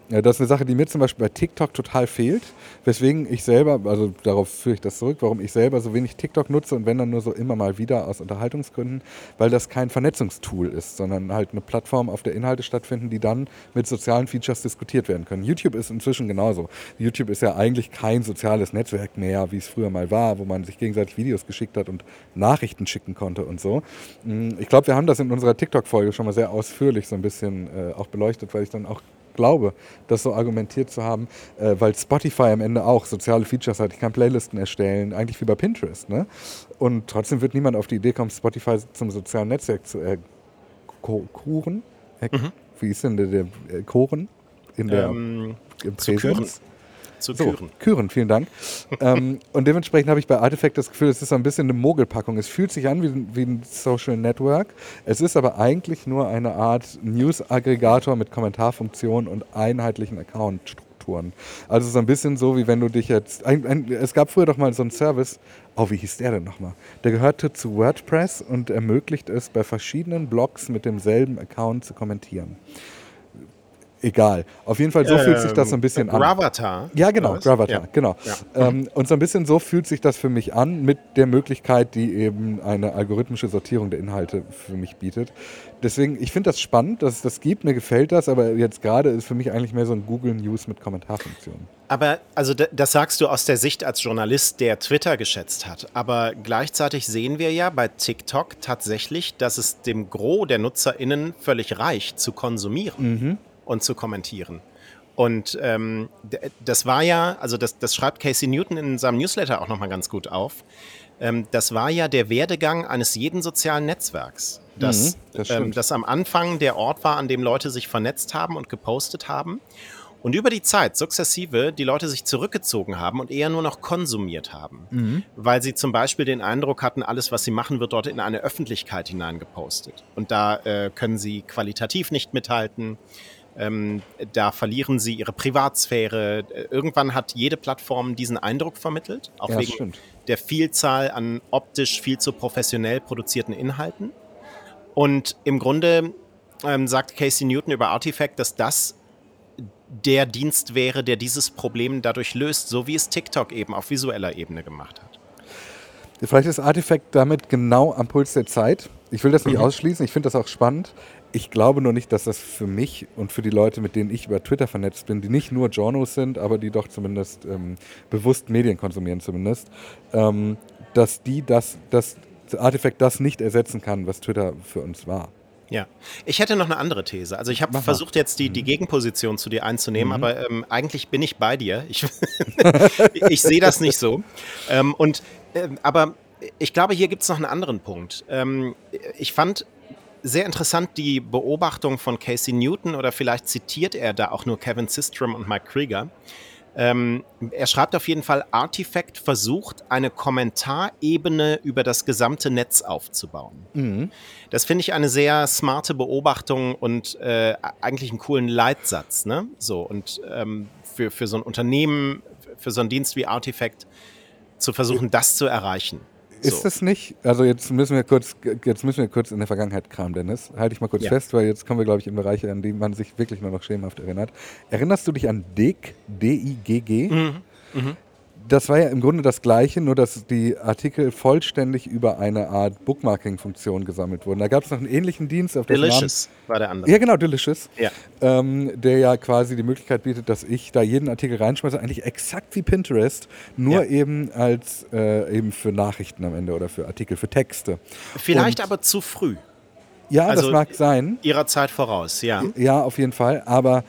Das ist eine Sache, die mir zum Beispiel bei TikTok total fehlt, weswegen ich selber, also darauf führe ich das zurück, warum ich selber so wenig TikTok nutze und wenn dann nur so immer mal wieder aus Unterhaltungsgründen, weil das kein Vernetzungstool ist, sondern halt eine Plattform, auf der Inhalte stattfinden, die dann mit sozialen Features diskutiert werden können. YouTube ist inzwischen genauso. YouTube ist ja eigentlich kein soziales Netzwerk mehr, wie es früher mal war, wo man sich gegenseitig Videos geschickt hat und Nachrichten schicken konnte und so. Mm, Ich glaube, wir haben das in unserer TikTok-Folge schon mal sehr ausführlich so ein bisschen äh, auch beleuchtet, weil ich dann auch glaube, das so argumentiert zu haben, äh, weil Spotify am Ende auch soziale Features hat. Ich kann Playlisten erstellen, eigentlich wie bei Pinterest. Ne? Und trotzdem wird niemand auf die Idee kommen, Spotify zum sozialen Netzwerk zu Kuchen. Mhm. Wie ist denn der, der äh, Koren in der ähm, Präsenz? Zu Küren. So, Küren, vielen Dank. ähm, und dementsprechend habe ich bei Artifact das Gefühl, es ist so ein bisschen eine Mogelpackung. Es fühlt sich an wie, wie ein Social Network. Es ist aber eigentlich nur eine Art News-Aggregator mit Kommentarfunktion und einheitlichen Account-Strukturen. Also so ein bisschen so, wie wenn du dich jetzt. Ein, ein, es gab früher doch mal so einen Service, oh, wie hieß der denn nochmal? Der gehörte zu WordPress und ermöglicht es, bei verschiedenen Blogs mit demselben Account zu kommentieren egal. Auf jeden Fall, so ähm, fühlt sich das so ein bisschen an. Gravatar? Ja, genau, Gravatar, ja. genau. Ja. Ähm, und so ein bisschen so fühlt sich das für mich an, mit der Möglichkeit, die eben eine algorithmische Sortierung der Inhalte für mich bietet. Deswegen, ich finde das spannend, dass es das gibt, mir gefällt das, aber jetzt gerade ist für mich eigentlich mehr so ein Google News mit Kommentarfunktion. Aber, also das sagst du aus der Sicht als Journalist, der Twitter geschätzt hat. Aber gleichzeitig sehen wir ja bei TikTok tatsächlich, dass es dem Gros der NutzerInnen völlig reicht, zu konsumieren. Mhm und zu kommentieren. Und ähm, das war ja, also das, das schreibt Casey Newton in seinem Newsletter auch nochmal ganz gut auf. Ähm, das war ja der Werdegang eines jeden sozialen Netzwerks. Dass, mhm, das, ähm, das am Anfang der Ort war, an dem Leute sich vernetzt haben und gepostet haben. Und über die Zeit sukzessive die Leute sich zurückgezogen haben und eher nur noch konsumiert haben, mhm. weil sie zum Beispiel den Eindruck hatten, alles, was sie machen, wird dort in eine Öffentlichkeit hineingepostet. Und da äh, können sie qualitativ nicht mithalten. Ähm, da verlieren sie ihre Privatsphäre. Irgendwann hat jede Plattform diesen Eindruck vermittelt, auch ja, wegen stimmt. der Vielzahl an optisch viel zu professionell produzierten Inhalten. Und im Grunde ähm, sagt Casey Newton über Artifact, dass das der Dienst wäre, der dieses Problem dadurch löst, so wie es TikTok eben auf visueller Ebene gemacht hat. Vielleicht ist Artifact damit genau am Puls der Zeit. Ich will das nicht mhm. ausschließen, ich finde das auch spannend. Ich glaube nur nicht, dass das für mich und für die Leute, mit denen ich über Twitter vernetzt bin, die nicht nur Journos sind, aber die doch zumindest ähm, bewusst Medien konsumieren zumindest, ähm, dass die das, das Artefakt das nicht ersetzen kann, was Twitter für uns war. Ja, ich hätte noch eine andere These. Also ich habe versucht jetzt die, die mhm. Gegenposition zu dir einzunehmen, mhm. aber ähm, eigentlich bin ich bei dir. Ich, ich sehe das nicht so. Ähm, und äh, aber ich glaube, hier gibt es noch einen anderen Punkt. Ähm, ich fand sehr interessant die Beobachtung von Casey Newton oder vielleicht zitiert er da auch nur Kevin Systrom und Mike Krieger. Ähm, er schreibt auf jeden Fall, Artifact versucht, eine Kommentarebene über das gesamte Netz aufzubauen. Mhm. Das finde ich eine sehr smarte Beobachtung und äh, eigentlich einen coolen Leitsatz. Ne? So, und ähm, für, für so ein Unternehmen, für so einen Dienst wie Artifact zu versuchen, das zu erreichen. Ist so. es nicht? Also jetzt müssen wir kurz, jetzt müssen wir kurz in der Vergangenheit kramen, Dennis. Halte ich mal kurz ja. fest, weil jetzt kommen wir, glaube ich, in Bereiche, an die man sich wirklich nur noch schemenhaft erinnert. Erinnerst du dich an DIG, D-I-G-G? Mhm. Mhm das war ja im Grunde das Gleiche, nur dass die Artikel vollständig über eine Art Bookmarking-Funktion gesammelt wurden. Da gab es noch einen ähnlichen Dienst auf Delicious Namen, war der andere. Ja, genau, Delicious. Ja. Ähm, der ja quasi die Möglichkeit bietet, dass ich da jeden Artikel reinschmeiße, eigentlich exakt wie Pinterest, nur ja. eben als äh, eben für Nachrichten am Ende oder für Artikel, für Texte. Vielleicht Und, aber zu früh. Ja, also das mag sein. Ihrer Zeit voraus, ja. Ja, auf jeden Fall. Aber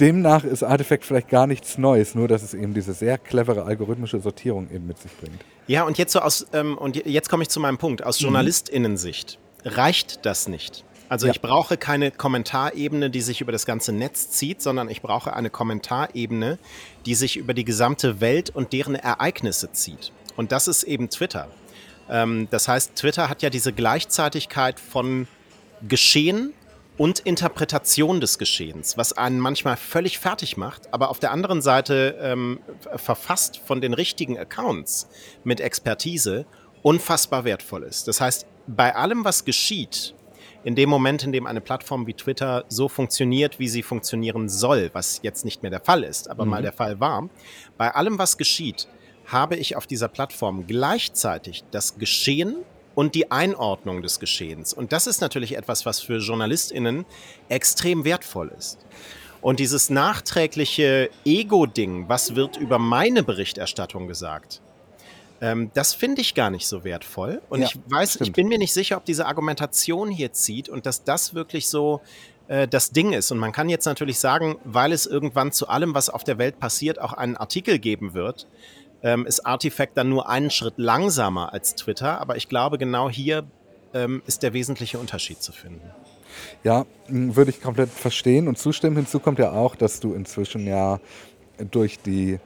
demnach ist Artifact vielleicht gar nichts Neues, nur dass es eben diese sehr clevere algorithmische Sortierung eben mit sich bringt. Ja, und jetzt so aus, ähm, und jetzt komme ich zu meinem Punkt. Aus mhm. JournalistInnen-Sicht reicht das nicht. Also ja. ich brauche keine Kommentarebene, die sich über das ganze Netz zieht, sondern ich brauche eine Kommentarebene, die sich über die gesamte Welt und deren Ereignisse zieht. Und das ist eben Twitter. Ähm, das heißt, Twitter hat ja diese Gleichzeitigkeit von Geschehen und Interpretation des Geschehens, was einen manchmal völlig fertig macht, aber auf der anderen Seite ähm, verfasst von den richtigen Accounts mit Expertise unfassbar wertvoll ist. Das heißt, bei allem, was geschieht, in dem Moment, in dem eine Plattform wie Twitter so funktioniert, wie sie funktionieren soll, was jetzt nicht mehr der Fall ist, aber mhm. mal der Fall war, bei allem, was geschieht, habe ich auf dieser Plattform gleichzeitig das Geschehen und die Einordnung des Geschehens. Und das ist natürlich etwas, was für JournalistInnen extrem wertvoll ist. Und dieses nachträgliche Ego-Ding, was wird über meine Berichterstattung gesagt, ähm, das finde ich gar nicht so wertvoll. Und ja, ich weiß, stimmt. ich bin mir nicht sicher, ob diese Argumentation hier zieht und dass das wirklich so äh, das Ding ist. Und man kann jetzt natürlich sagen, weil es irgendwann zu allem, was auf der Welt passiert, auch einen Artikel geben wird, ähm, ist Artifact dann nur einen Schritt langsamer als Twitter. Aber ich glaube, genau hier ähm, ist der wesentliche Unterschied zu finden. Ja, würde ich komplett verstehen und zustimmen. Hinzu kommt ja auch, dass du inzwischen ja durch die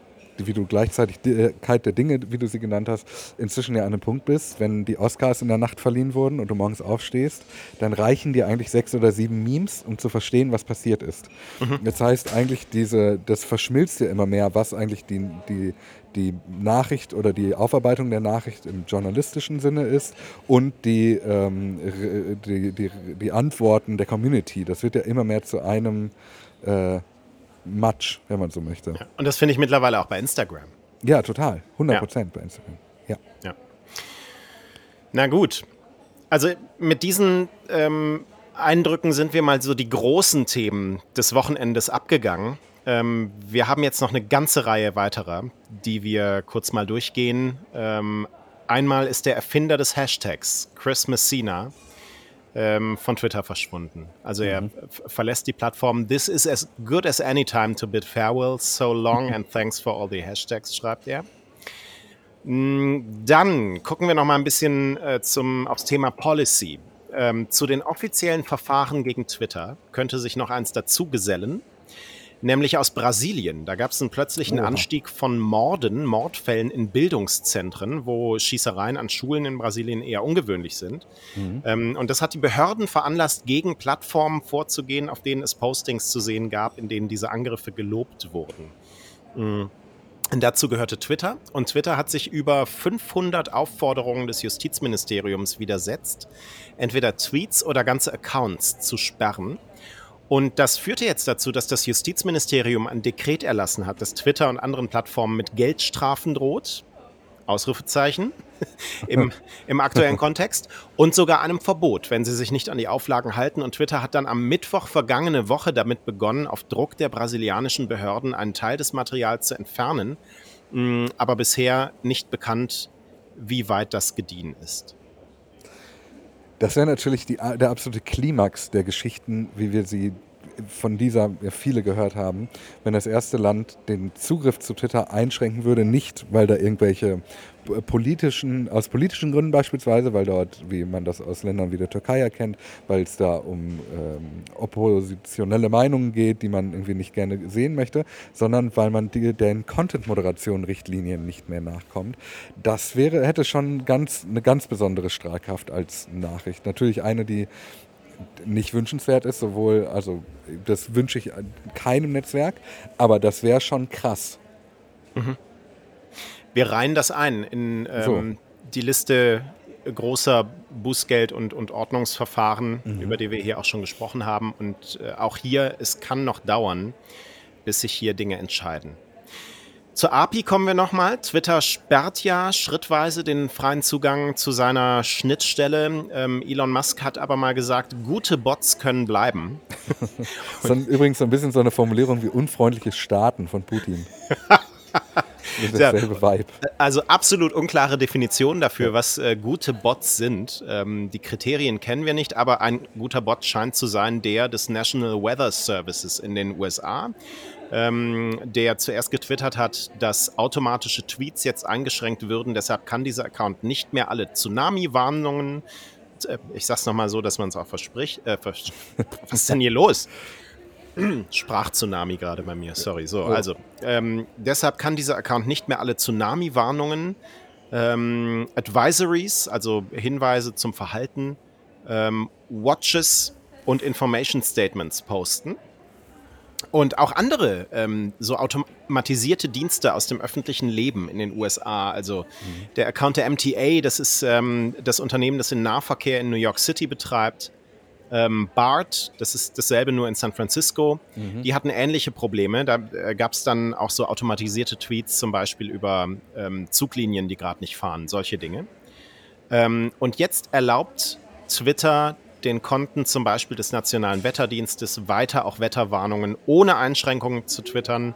wie du Gleichzeitigkeit der Dinge, wie du sie genannt hast, inzwischen ja an einem Punkt bist, wenn die Oscars in der Nacht verliehen wurden und du morgens aufstehst, dann reichen dir eigentlich sechs oder sieben Memes, um zu verstehen, was passiert ist. Mhm. Das heißt eigentlich, diese, das verschmilzt ja immer mehr, was eigentlich die, die, die Nachricht oder die Aufarbeitung der Nachricht im journalistischen Sinne ist und die, ähm, die, die, die, Antworten der Community. Das wird ja immer mehr zu einem äh, Matsch, wenn man so möchte. Ja, und das finde ich mittlerweile auch bei Instagram. Ja, total. 100 Prozent ja. bei Instagram. Ja. ja. Na gut. Also mit diesen ähm, Eindrücken sind wir mal so die großen Themen des Wochenendes abgegangen. Ähm, wir haben jetzt noch eine ganze Reihe weiterer, die wir kurz mal durchgehen. Ähm, einmal ist der Erfinder des Hashtags, Chris Messina, ähm, von Twitter verschwunden. Also er mhm. verlässt die Plattform. This is as good as any time to bid farewell. So long and thanks for all the hashtags, schreibt er. Mm, dann gucken wir noch mal ein bisschen äh, zum, aufs Thema Policy. Ähm, zu den offiziellen Verfahren gegen Twitter könnte sich noch eins dazu gesellen nämlich aus Brasilien. Da gab es einen plötzlichen oh. Anstieg von Morden, Mordfällen in Bildungszentren, wo Schießereien an Schulen in Brasilien eher ungewöhnlich sind. Mhm. Ähm, und das hat die Behörden veranlasst, gegen Plattformen vorzugehen, auf denen es Postings zu sehen gab, in denen diese Angriffe gelobt wurden. Mhm. Und dazu gehörte Twitter. Und Twitter hat sich über 500 Aufforderungen des Justizministeriums widersetzt, entweder Tweets oder ganze Accounts zu sperren. Und das führte jetzt dazu, dass das Justizministerium ein Dekret erlassen hat, das Twitter und anderen Plattformen mit Geldstrafen droht. Ausrufezeichen im, im aktuellen Kontext und sogar einem Verbot, wenn sie sich nicht an die Auflagen halten. Und Twitter hat dann am Mittwoch vergangene Woche damit begonnen, auf Druck der brasilianischen Behörden einen Teil des Materials zu entfernen, mm, aber bisher nicht bekannt, wie weit das gediehen ist. Das wäre natürlich die, der absolute Klimax der Geschichten, wie wir sie von dieser ja, viele gehört haben, wenn das erste Land den Zugriff zu Twitter einschränken würde, nicht weil da irgendwelche politischen, aus politischen Gründen beispielsweise, weil dort, wie man das aus Ländern wie der Türkei erkennt, weil es da um ähm, oppositionelle Meinungen geht, die man irgendwie nicht gerne sehen möchte, sondern weil man die, den Content-Moderation-Richtlinien nicht mehr nachkommt. Das wäre, hätte schon ganz, eine ganz besondere Strahlkraft als Nachricht. Natürlich eine, die nicht wünschenswert ist, sowohl, also das wünsche ich keinem Netzwerk, aber das wäre schon krass. Mhm. Wir reihen das ein in ähm, so. die Liste großer Bußgeld- und, und Ordnungsverfahren, mhm. über die wir hier auch schon gesprochen haben. Und äh, auch hier, es kann noch dauern, bis sich hier Dinge entscheiden. Zur API kommen wir nochmal. Twitter sperrt ja schrittweise den freien Zugang zu seiner Schnittstelle. Ähm, Elon Musk hat aber mal gesagt, gute Bots können bleiben. das ist übrigens so ein bisschen so eine Formulierung wie unfreundliche Staaten von Putin. Dasselbe Vibe. Also absolut unklare Definition dafür, was äh, gute Bots sind. Ähm, die Kriterien kennen wir nicht, aber ein guter Bot scheint zu sein der des National Weather Services in den USA ähm, der zuerst getwittert hat, dass automatische Tweets jetzt eingeschränkt würden. Deshalb kann dieser Account nicht mehr alle Tsunami-Warnungen, äh, ich sag's nochmal so, dass man es auch verspricht. Äh, vers was ist denn hier los? Sprach-Tsunami gerade bei mir, sorry. So, also, ähm, deshalb kann dieser Account nicht mehr alle Tsunami-Warnungen, ähm, Advisories, also Hinweise zum Verhalten, ähm, Watches und Information Statements posten. Und auch andere ähm, so automatisierte Dienste aus dem öffentlichen Leben in den USA. Also mhm. der Account der MTA, das ist ähm, das Unternehmen, das den Nahverkehr in New York City betreibt. Ähm, BART, das ist dasselbe nur in San Francisco. Mhm. Die hatten ähnliche Probleme. Da äh, gab es dann auch so automatisierte Tweets, zum Beispiel über ähm, Zuglinien, die gerade nicht fahren, solche Dinge. Ähm, und jetzt erlaubt Twitter den Konten zum Beispiel des Nationalen Wetterdienstes weiter auch Wetterwarnungen ohne Einschränkungen zu twittern.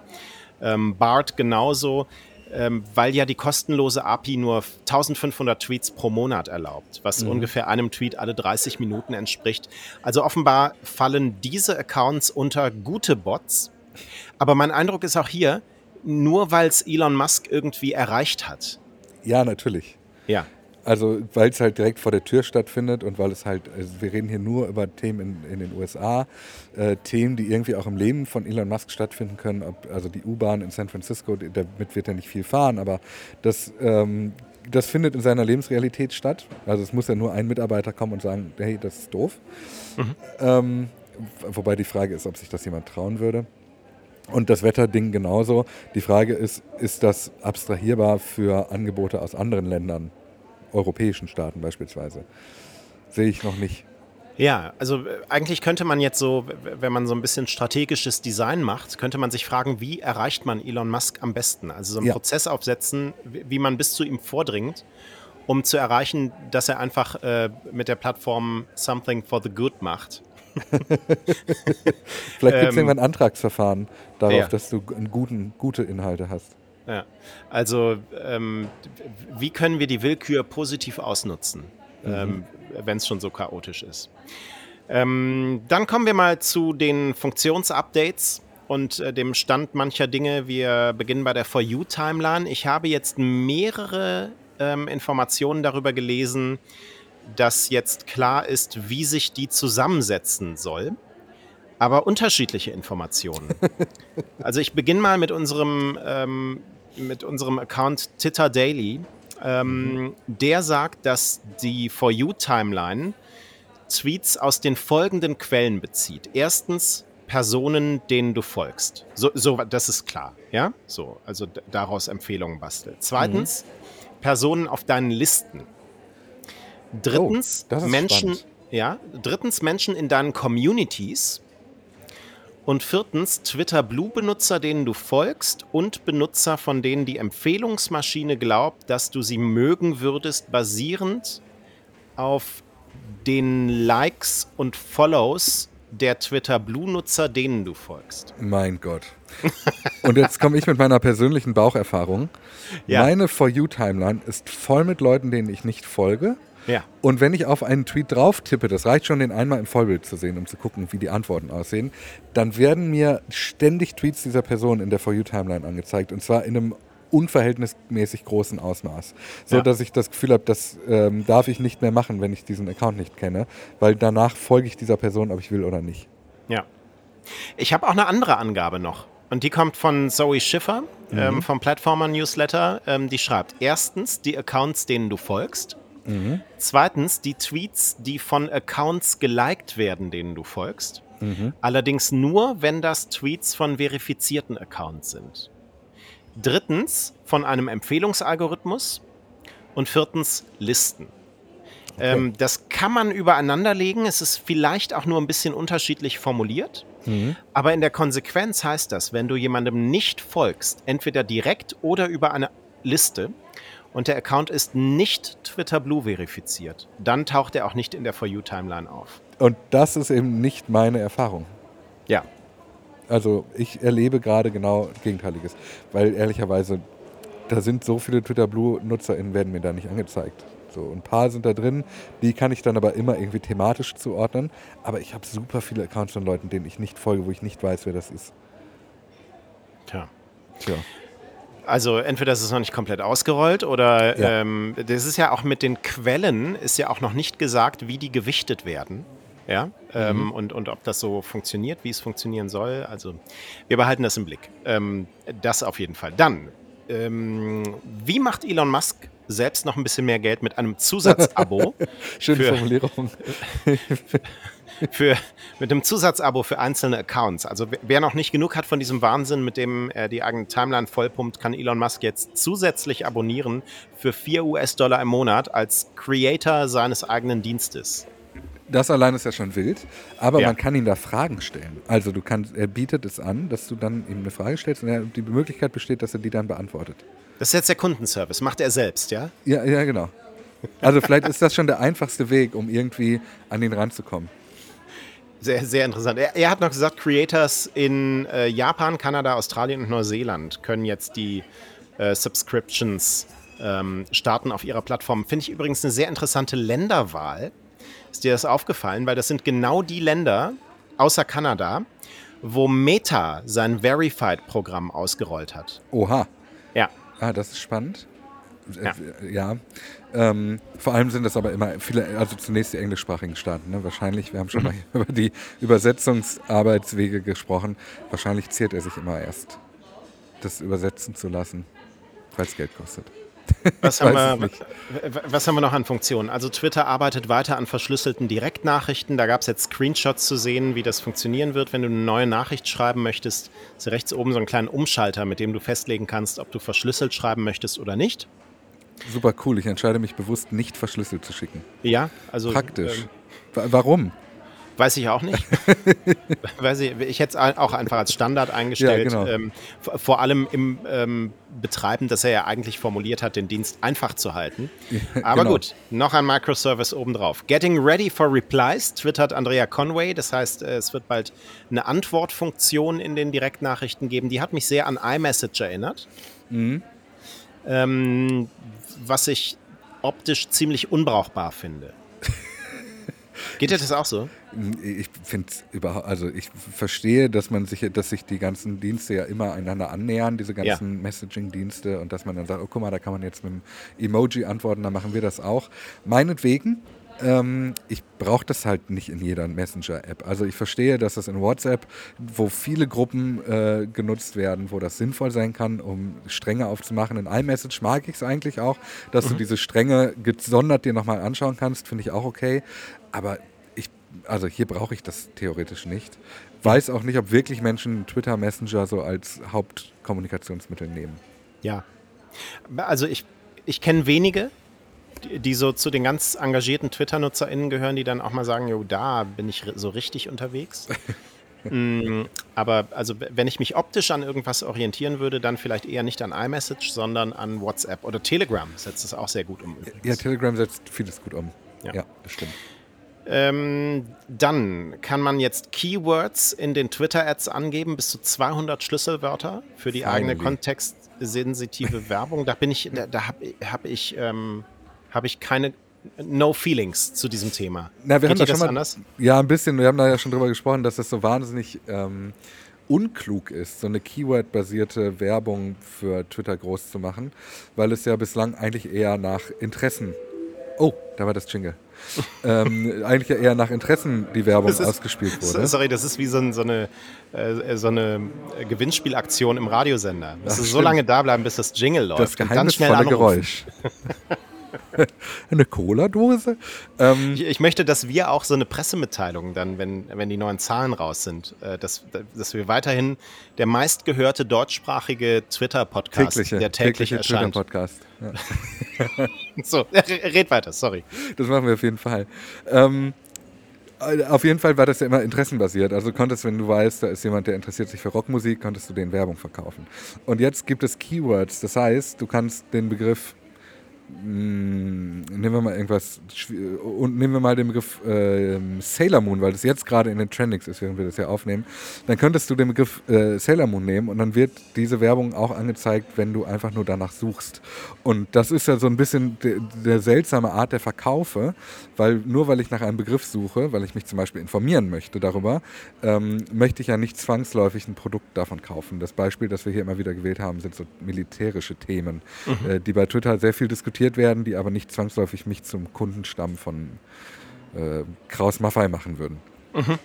Ähm, BART genauso, ähm, weil ja die kostenlose API nur 1500 Tweets pro Monat erlaubt, was mhm. ungefähr einem Tweet alle 30 Minuten entspricht. Also offenbar fallen diese Accounts unter gute Bots. Aber mein Eindruck ist auch hier, nur weil es Elon Musk irgendwie erreicht hat. Ja, natürlich. Ja. Also, weil es halt direkt vor der Tür stattfindet und weil es halt, also wir reden hier nur über Themen in, in den USA, äh, Themen, die irgendwie auch im Leben von Elon Musk stattfinden können. Ob, also die U-Bahn in San Francisco, damit wird er nicht viel fahren, aber das, ähm, das findet in seiner Lebensrealität statt. Also es muss ja nur ein Mitarbeiter kommen und sagen, hey, das ist doof. Mhm. Ähm, wobei die Frage ist, ob sich das jemand trauen würde. Und das Wetterding genauso. Die Frage ist, ist das abstrahierbar für Angebote aus anderen Ländern? Europäischen Staaten beispielsweise. Sehe ich noch nicht. Ja, also äh, eigentlich könnte man jetzt so, wenn man so ein bisschen strategisches Design macht, könnte man sich fragen, wie erreicht man Elon Musk am besten? Also so einen ja. Prozess aufsetzen, wie man bis zu ihm vordringt, um zu erreichen, dass er einfach äh, mit der Plattform Something for the Good macht. Vielleicht gibt es ähm, irgendwann ein Antragsverfahren darauf, ja. dass du guten, gute Inhalte hast. Ja, also ähm, wie können wir die Willkür positiv ausnutzen, mhm. ähm, wenn es schon so chaotisch ist? Ähm, dann kommen wir mal zu den Funktionsupdates und äh, dem Stand mancher Dinge. Wir beginnen bei der For You-Timeline. Ich habe jetzt mehrere ähm, Informationen darüber gelesen, dass jetzt klar ist, wie sich die zusammensetzen soll aber unterschiedliche Informationen. also ich beginne mal mit unserem, ähm, mit unserem Account Titter Daily. Ähm, mhm. Der sagt, dass die For You-Timeline Tweets aus den folgenden Quellen bezieht. Erstens Personen, denen du folgst. So, so das ist klar, ja? So, also daraus Empfehlungen bastelt. Zweitens mhm. Personen auf deinen Listen. Drittens oh, Menschen, spannend. ja. Drittens Menschen in deinen Communities. Und viertens, Twitter Blue-Benutzer, denen du folgst und Benutzer, von denen die Empfehlungsmaschine glaubt, dass du sie mögen würdest, basierend auf den Likes und Follows der Twitter Blue-Nutzer, denen du folgst. Mein Gott. Und jetzt komme ich mit meiner persönlichen Baucherfahrung. Ja. Meine For You-Timeline ist voll mit Leuten, denen ich nicht folge ja. Und wenn ich auf einen Tweet drauf tippe, das reicht schon, den einmal im Vollbild zu sehen, um zu gucken, wie die Antworten aussehen, dann werden mir ständig Tweets dieser Person in der For You-Timeline angezeigt. Und zwar in einem unverhältnismäßig großen Ausmaß. So ja. dass ich das Gefühl habe, das ähm, darf ich nicht mehr machen, wenn ich diesen Account nicht kenne, weil danach folge ich dieser Person, ob ich will oder nicht. Ja. Ich habe auch eine andere Angabe noch. Und die kommt von Zoe Schiffer mhm. ähm, vom Plattformer Newsletter. Ähm, die schreibt: Erstens die Accounts, denen du folgst. Mhm. Zweitens die Tweets, die von Accounts geliked werden, denen du folgst. Mhm. Allerdings nur, wenn das Tweets von verifizierten Accounts sind. Drittens von einem Empfehlungsalgorithmus. Und viertens Listen. Okay. Ähm, das kann man übereinander legen. Es ist vielleicht auch nur ein bisschen unterschiedlich formuliert. Mhm. Aber in der Konsequenz heißt das, wenn du jemandem nicht folgst, entweder direkt oder über eine Liste, und der Account ist nicht Twitter Blue verifiziert, dann taucht er auch nicht in der For You Timeline auf. Und das ist eben nicht meine Erfahrung. Ja. Also ich erlebe gerade genau Gegenteiliges, weil ehrlicherweise da sind so viele Twitter Blue NutzerInnen werden mir da nicht angezeigt. So, ein paar sind da drin, die kann ich dann aber immer irgendwie thematisch zuordnen. Aber ich habe super viele Accounts von Leuten, denen ich nicht folge, wo ich nicht weiß, wer das ist. Tja. Tja. Also entweder ist es noch nicht komplett ausgerollt oder ja. ähm, das ist ja auch mit den Quellen ist ja auch noch nicht gesagt, wie die gewichtet werden. Ja, ähm, mhm. und, und ob das so funktioniert, wie es funktionieren soll. Also wir behalten das im Blick. Ähm, das auf jeden Fall. Dann, ähm, wie macht Elon Musk selbst noch ein bisschen mehr Geld mit einem Zusatzabo? Schöne für, Formulierung. für, mit einem Zusatzabo für einzelne Accounts. Also wer noch nicht genug hat von diesem Wahnsinn, mit dem er die eigene Timeline vollpumpt, kann Elon Musk jetzt zusätzlich abonnieren für 4 US-Dollar im Monat als Creator seines eigenen Dienstes. Das allein ist ja schon wild, aber ja. man kann ihm da Fragen stellen. Also du kannst, er bietet es an, dass du dann ihm eine Frage stellst und er, die Möglichkeit besteht, dass er die dann beantwortet. Das ist jetzt der Kundenservice, macht er selbst, ja? Ja, ja, genau. Also vielleicht ist das schon der einfachste Weg, um irgendwie an ihn ranzukommen. Sehr, sehr interessant. Er, er, hat noch gesagt, Creators in äh, Japan, Kanada, Australien und Neuseeland können jetzt die äh, Subscriptions ähm, starten auf ihrer Plattform. Finde ich übrigens eine sehr interessante Länderwahl. Ist dir das aufgefallen? Weil das sind genau die Länder, außer Kanada, wo Meta sein Verified-Programm ausgerollt hat. Oha. Ja. Ah, das ist spannend. Ja. ja. Ähm, vor allem sind das aber immer viele, also zunächst die englischsprachigen Staaten. Ne? Wahrscheinlich, wir haben schon mal über die Übersetzungsarbeitswege gesprochen. Wahrscheinlich ziert er sich immer erst, das übersetzen zu lassen, weil es Geld kostet. Was haben, wir, was haben wir noch an Funktionen? Also Twitter arbeitet weiter an verschlüsselten Direktnachrichten. Da gab es jetzt Screenshots zu sehen, wie das funktionieren wird, wenn du eine neue Nachricht schreiben möchtest. Ist rechts oben so einen kleinen Umschalter, mit dem du festlegen kannst, ob du verschlüsselt schreiben möchtest oder nicht. Super cool. Ich entscheide mich bewusst, nicht verschlüsselt zu schicken. Ja, also. Praktisch. Ähm, Warum? Weiß ich auch nicht. Weiß ich, ich hätte es auch einfach als Standard eingestellt. Ja, genau. ähm, vor allem im ähm, Betreiben, dass er ja eigentlich formuliert hat, den Dienst einfach zu halten. Aber genau. gut, noch ein Microservice obendrauf. Getting ready for replies, twittert Andrea Conway. Das heißt, äh, es wird bald eine Antwortfunktion in den Direktnachrichten geben. Die hat mich sehr an iMessage erinnert. Mhm. Ähm, was ich optisch ziemlich unbrauchbar finde. Geht dir das auch so? Ich finde überhaupt, also ich verstehe, dass man sich, dass sich die ganzen Dienste ja immer einander annähern, diese ganzen ja. Messaging-Dienste, und dass man dann sagt, oh guck mal, da kann man jetzt mit einem Emoji antworten, dann machen wir das auch. Meinetwegen, ähm, ich brauche das halt nicht in jeder Messenger-App. Also ich verstehe, dass das in WhatsApp, wo viele Gruppen äh, genutzt werden, wo das sinnvoll sein kann, um Stränge aufzumachen. In iMessage mag ich es eigentlich auch, dass mhm. du diese Stränge gesondert dir nochmal anschauen kannst, finde ich auch okay. Aber ich, also hier brauche ich das theoretisch nicht. Weiß auch nicht, ob wirklich Menschen Twitter Messenger so als Hauptkommunikationsmittel nehmen. Ja. Also ich, ich kenne wenige, die so zu den ganz engagierten Twitter-NutzerInnen gehören, die dann auch mal sagen, jo, da bin ich so richtig unterwegs. mm, aber also wenn ich mich optisch an irgendwas orientieren würde, dann vielleicht eher nicht an iMessage, sondern an WhatsApp oder Telegram setzt es auch sehr gut um. Übrigens. Ja, Telegram setzt vieles gut um. Ja, ja das stimmt. Ähm, dann kann man jetzt Keywords in den Twitter-Ads angeben, bis zu 200 Schlüsselwörter für die Finally. eigene kontextsensitive Werbung. Da bin ich, da, da habe hab ich ähm, habe ich keine No Feelings zu diesem Thema. Na, wir Geht haben da schon mal, anders? Ja, ein bisschen. Wir haben da ja schon drüber gesprochen, dass das so wahnsinnig ähm, unklug ist, so eine Keyword-basierte Werbung für Twitter groß zu machen, weil es ja bislang eigentlich eher nach Interessen. Oh, da war das Jingle. ähm, eigentlich ja eher nach Interessen die Werbung ist, ausgespielt wurde. Sorry, das ist wie so, ein, so eine, äh, so eine Gewinnspielaktion im Radiosender. Musst du so lange da bleiben, bis das Jingle läuft. Das geheimnisvolle Geräusch. eine Cola-Dose. Ähm, ich, ich, möchte, dass wir auch so eine Pressemitteilung dann, wenn, wenn die neuen Zahlen raus sind, äh, dass, dass wir weiterhin der meistgehörte deutschsprachige Twitter-Podcast, der täglich tägliche erscheint. Twitter-Podcast. Ja. so, red weiter, sorry. Das machen wir auf jeden Fall. Ähm, auf jeden Fall war das ja immer interessenbasiert. Also konntest, wenn du weißt, da ist jemand, der interessiert sich für Rockmusik, konntest du den Werbung verkaufen. Und jetzt gibt es Keywords. Das heißt, du kannst den Begriff hm, nehmen wir mal irgendwas und nehmen wir mal den Begriff äh, Sailor Moon, weil das jetzt gerade in den Trendings ist, während wir das hier aufnehmen. Dann könntest du den Begriff äh, Sailor Moon nehmen und dann wird diese Werbung auch angezeigt, wenn du einfach nur danach suchst. Und das ist ja so ein bisschen der, der seltsame Art der Verkaufe, weil nur weil ich nach einem Begriff suche, weil ich mich zum Beispiel informieren möchte darüber, ähm, möchte ich ja nicht zwangsläufig ein Produkt davon kaufen. Das Beispiel, das wir hier immer wieder gewählt haben, sind so militärische Themen, mhm. äh, die bei Twitter sehr viel diskutiert diskutiert werden, die aber nicht zwangsläufig mich zum Kundenstamm von äh, Kraus Maffei machen würden. Mhm.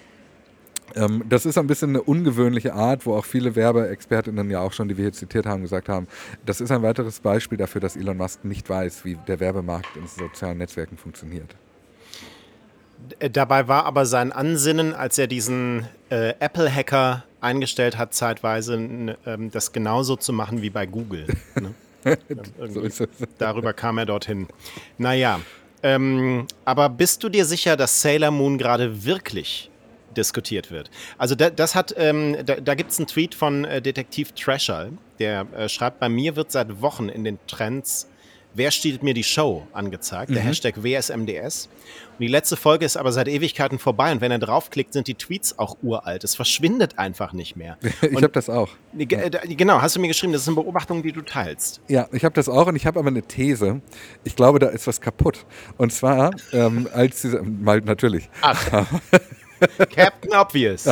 Ähm, das ist ein bisschen eine ungewöhnliche Art, wo auch viele Werbeexpertinnen ja auch schon, die wir hier zitiert haben, gesagt haben, das ist ein weiteres Beispiel dafür, dass Elon Musk nicht weiß, wie der Werbemarkt in sozialen Netzwerken funktioniert. Äh, dabei war aber sein Ansinnen, als er diesen äh, Apple-Hacker eingestellt hat, zeitweise äh, das genauso zu machen wie bei Google. Ne? so ist es. Darüber kam er dorthin. Naja, ähm, aber bist du dir sicher, dass Sailor Moon gerade wirklich diskutiert wird? Also da, das hat, ähm, da, da gibt es einen Tweet von äh, Detektiv Trasher, der äh, schreibt, bei mir wird seit Wochen in den Trends Wer stiehlt mir die Show angezeigt, der mhm. Hashtag WSMDS. Und die letzte Folge ist aber seit Ewigkeiten vorbei und wenn er draufklickt, sind die Tweets auch uralt. Es verschwindet einfach nicht mehr. ich habe das auch. Ja. Genau, hast du mir geschrieben, das ist eine Beobachtung, die du teilst. Ja, ich habe das auch und ich habe aber eine These. Ich glaube, da ist was kaputt. Und zwar, ähm, als diese, mal natürlich. Ach. Captain Obvious.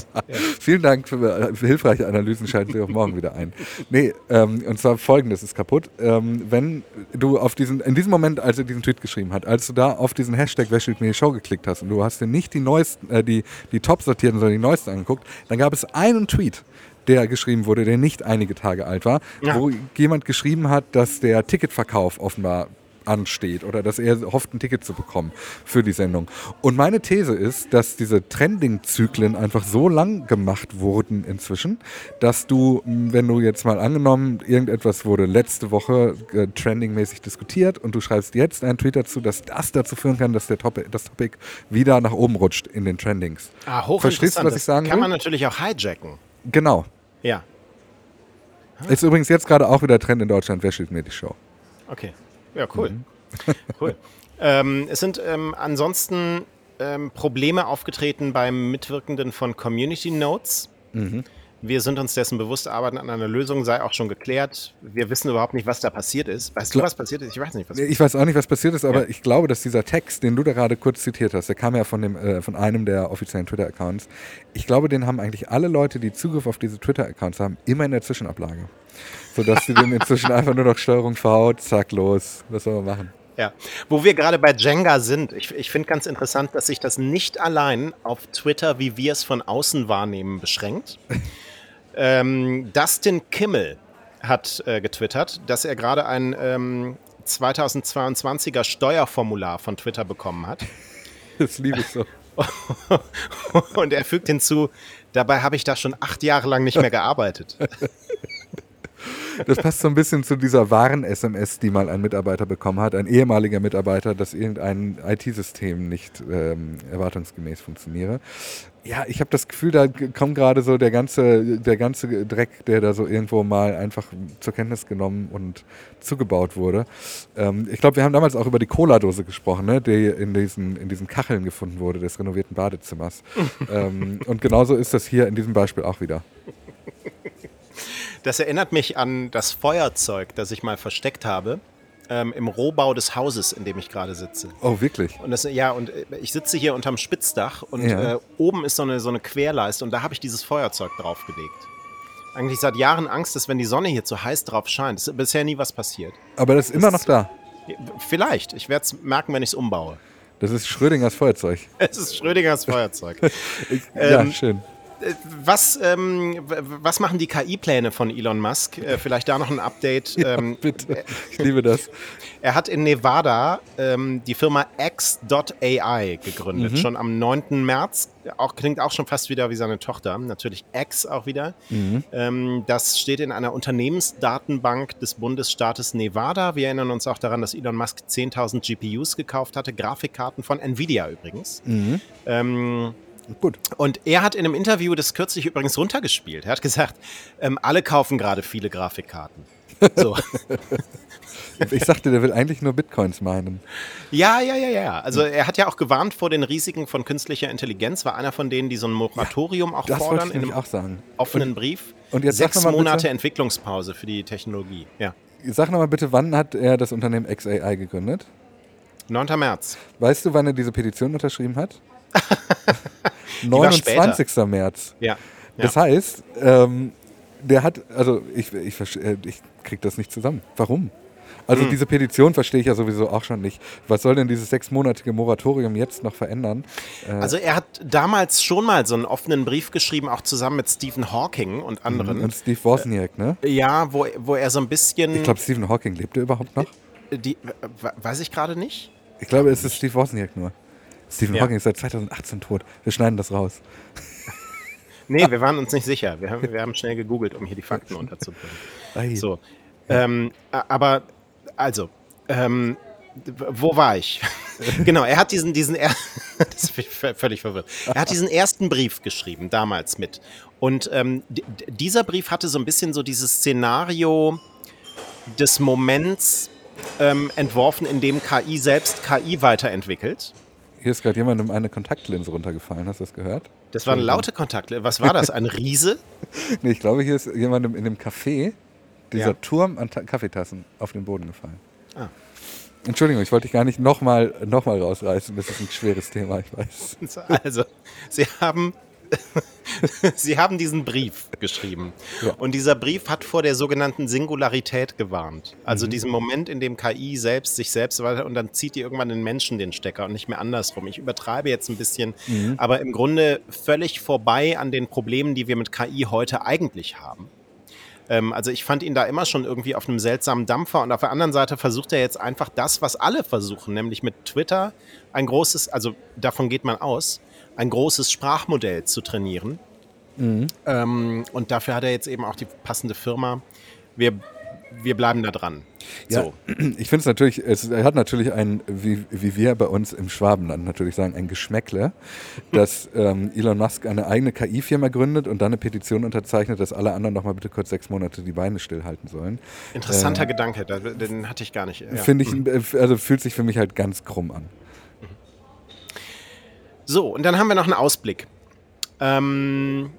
Vielen Dank für, für hilfreiche Analysen, schalten Sie auch morgen wieder ein. Nee, ähm, und zwar folgendes ist kaputt. Ähm, wenn du auf diesen, in diesem Moment, als er diesen Tweet geschrieben hat, als du da auf diesen Hashtag Wer mir die Show geklickt hast und du hast dir nicht die neuesten, äh, die, die top sortierten, sondern die neuesten angeguckt, dann gab es einen Tweet, der geschrieben wurde, der nicht einige Tage alt war, Ja. wo jemand geschrieben hat, dass der Ticketverkauf offenbar ansteht oder dass er hofft, ein Ticket zu bekommen für die Sendung. Und meine These ist, dass diese Trending-Zyklen einfach so lang gemacht wurden inzwischen, dass du, wenn du jetzt mal angenommen, irgendetwas wurde letzte Woche äh, trendingmäßig diskutiert und du schreibst jetzt einen Tweet dazu, dass das dazu führen kann, dass der Topic, das Topic wieder nach oben rutscht in den Trendings. Ah, hochinteressant. Verstehst du, was ich sagen das kann will? man natürlich auch hijacken. Genau. Ja, Ist übrigens jetzt gerade auch wieder Trend in Deutschland. Wer steht mir die Show? okay. Ja, cool. Mhm. cool. Ähm, es sind ähm, ansonsten ähm, Probleme aufgetreten beim Mitwirkenden von Community Notes. Mhm. Wir sind uns dessen bewusst, arbeiten an einer Lösung, sei auch schon geklärt. Wir wissen überhaupt nicht, was da passiert ist. Weißt du, was passiert ist? Ich weiß nicht, was Ich weiß auch nicht, was passiert ist, aber Ja. ich glaube, dass dieser Text, den du da gerade kurz zitiert hast, der kam ja von, dem, äh, von einem der offiziellen Twitter-Accounts. Ich glaube, den haben eigentlich alle Leute, die Zugriff auf diese Twitter-Accounts haben, immer in der Zwischenablage. Sodass sie den inzwischen einfach nur noch Steuerung V, zack, los. Was soll man machen? Ja, wo wir gerade bei Jenga sind, ich, ich finde ganz interessant, dass sich das nicht allein auf Twitter, wie wir es von außen wahrnehmen, beschränkt. Ähm, Dustin Kimmel hat äh, getwittert, dass er gerade ein ähm, 2022er Steuerformular von Twitter bekommen hat. Das liebe ich so. Und er fügt hinzu, dabei habe ich da schon acht Jahre lang nicht mehr gearbeitet. Das passt so ein bisschen zu dieser wahren SMS, die mal ein Mitarbeiter bekommen hat, ein ehemaliger Mitarbeiter, dass irgendein IT-System nicht ähm, erwartungsgemäß funktioniere. Ja, ich habe das Gefühl, da kommt gerade so der ganze, der ganze Dreck, der da so irgendwo mal einfach zur Kenntnis genommen und zugebaut wurde. Ähm, ich glaube, wir haben damals auch über die Cola-Dose gesprochen, ne, die in diesen, in diesen Kacheln gefunden wurde, des renovierten Badezimmers. ähm, und genauso ist das hier in diesem Beispiel auch wieder. Das erinnert mich an das Feuerzeug, das ich mal versteckt habe ähm, im Rohbau des Hauses, in dem ich gerade sitze. Oh, wirklich? Und das, ja, und äh, ich sitze hier unterm Spitzdach und Ja. äh, oben ist so eine, so eine Querleiste und da habe ich dieses Feuerzeug draufgelegt. Eigentlich seit Jahren Angst, dass wenn die Sonne hier zu heiß drauf scheint, ist bisher nie was passiert. Aber das ist immer noch da. Vielleicht, ich werde es merken, wenn ich es umbaue. Das ist Schrödingers Feuerzeug. Es ist Schrödingers Feuerzeug. ja, Ähm, schön. Was, ähm, was machen die KI-Pläne von Elon Musk? Äh, vielleicht da noch ein Update. ähm, Bitte. Ich liebe das. Er hat in Nevada ähm, die Firma X.ai gegründet, Mhm. schon am 9. März. Auch, klingt auch schon fast wieder wie seine Tochter. Natürlich X auch wieder. Mhm. Ähm, das steht in einer Unternehmensdatenbank des Bundesstaates Nevada. Wir erinnern uns auch daran, dass Elon Musk 10.000 GPUs gekauft hatte, Grafikkarten von Nvidia übrigens. Mhm. Gut. und er hat in einem Interview das kürzlich übrigens runtergespielt. Er hat gesagt, ähm, alle kaufen gerade viele Grafikkarten. So. Ich sagte, der will eigentlich nur Bitcoins meinen. Ja, ja, ja, ja. Also er hat ja auch gewarnt vor den Risiken von künstlicher Intelligenz, war einer von denen, die so ein Moratorium auch Das wollte fordern ich in einem auch sagen. offenen Brief. und jetzt Sechs mal Monate bitte- Entwicklungspause für die Technologie. Ja. Sag nochmal bitte, wann hat er das Unternehmen XAI gegründet? 9. März. Weißt du, wann er diese Petition unterschrieben hat? war später. 29. März. Ja. Das heißt, ähm, der hat, also ich, ich, äh, ich krieg das nicht zusammen. Warum? Also Hm. diese Petition verstehe ich ja sowieso auch schon nicht. Was soll denn dieses sechsmonatige Moratorium jetzt noch verändern? Äh, Also er hat damals schon mal so einen offenen Brief geschrieben, auch zusammen mit Stephen Hawking und anderen. und Steve Wozniak, ne? ja, wo, wo er so ein bisschen Ich glaube, Stephen Hawking lebt er überhaupt noch? die, we- weiß ich gerade nicht. Ich glaube, es ist Steve Wozniak nur. Stephen Ja. Hawking ist seit 2018 tot. Wir schneiden das raus. Nee, wir waren uns nicht sicher. Wir haben, wir haben schnell gegoogelt, um hier die Fakten unterzubringen. So. Ähm, aber, also, ähm, wo war ich? genau, er hat diesen, diesen, er das bin ich v- völlig verwirrt. Er hat diesen ersten Brief geschrieben, damals mit. Und ähm, dieser Brief hatte so ein bisschen so dieses Szenario des Moments ähm, entworfen, in dem KI selbst KI weiterentwickelt. Hier ist gerade jemandem eine Kontaktlinse runtergefallen. Hast du das gehört? Das waren laute Kontakte. Was war das? Ein Riese? Nee, ich glaube, hier ist jemandem in dem Café dieser Ja. Turm an Ta Kaffeetassen auf den Boden gefallen. Ah. Entschuldigung, ich wollte dich gar nicht nochmal noch mal rausreißen. Das ist ein schweres Thema, ich weiß. Also, Sie haben Sie haben diesen Brief geschrieben. Ja. Und dieser Brief hat vor der sogenannten Singularität gewarnt. Also mhm. diesen Moment, in dem KI selbst sich selbst weiter und dann zieht die irgendwann den Menschen den Stecker und nicht mehr andersrum. Ich übertreibe jetzt ein bisschen, mhm. aber im Grunde völlig vorbei an den Problemen, die wir mit KI heute eigentlich haben ähm, also ich fand ihn da immer schon irgendwie auf einem seltsamen Dampfer und auf der anderen Seite versucht er jetzt einfach das, was alle versuchen, nämlich mit Twitter ein großes, also davon geht man aus, ein großes Sprachmodell zu trainieren. Mhm. Ähm, und dafür hat er jetzt eben auch die passende Firma. Wir, wir bleiben da dran. Ja, so. ich finde es natürlich, es hat natürlich ein, wie, wie wir bei uns im Schwabenland natürlich sagen, ein Geschmäckle, dass ähm, Elon Musk eine eigene KI-Firma gründet und dann eine Petition unterzeichnet, dass alle anderen noch mal bitte kurz sechs Monate die Beine stillhalten sollen. Interessanter äh, Gedanke, den hatte ich gar nicht. Ja. Finde ich, mhm. also fühlt sich für mich halt ganz krumm an. So, und dann haben wir noch einen Ausblick. Ähm,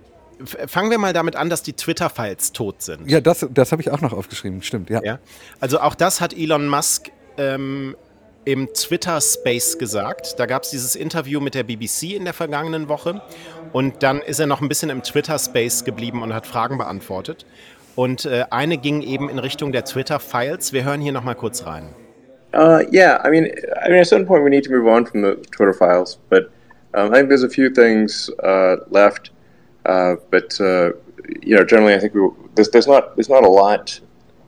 fangen wir mal damit an, dass die Twitter-Files tot sind. Ja, das, das habe ich auch noch aufgeschrieben, stimmt, ja. ja. Also auch das hat Elon Musk ähm, im Twitter-Space gesagt. Da gab es dieses Interview mit der BBC in der vergangenen Woche. Und dann ist er noch ein bisschen im Twitter-Space geblieben und hat Fragen beantwortet. Und äh, eine ging eben in Richtung der Twitter-Files. Wir hören hier noch mal kurz rein. Uh, yeah, I mean, I mean, at some point we need to move on from the Twitter files, but Um, I think there's a few things uh, left, uh, but uh, you know, generally, I think we, there's, there's not there's not a lot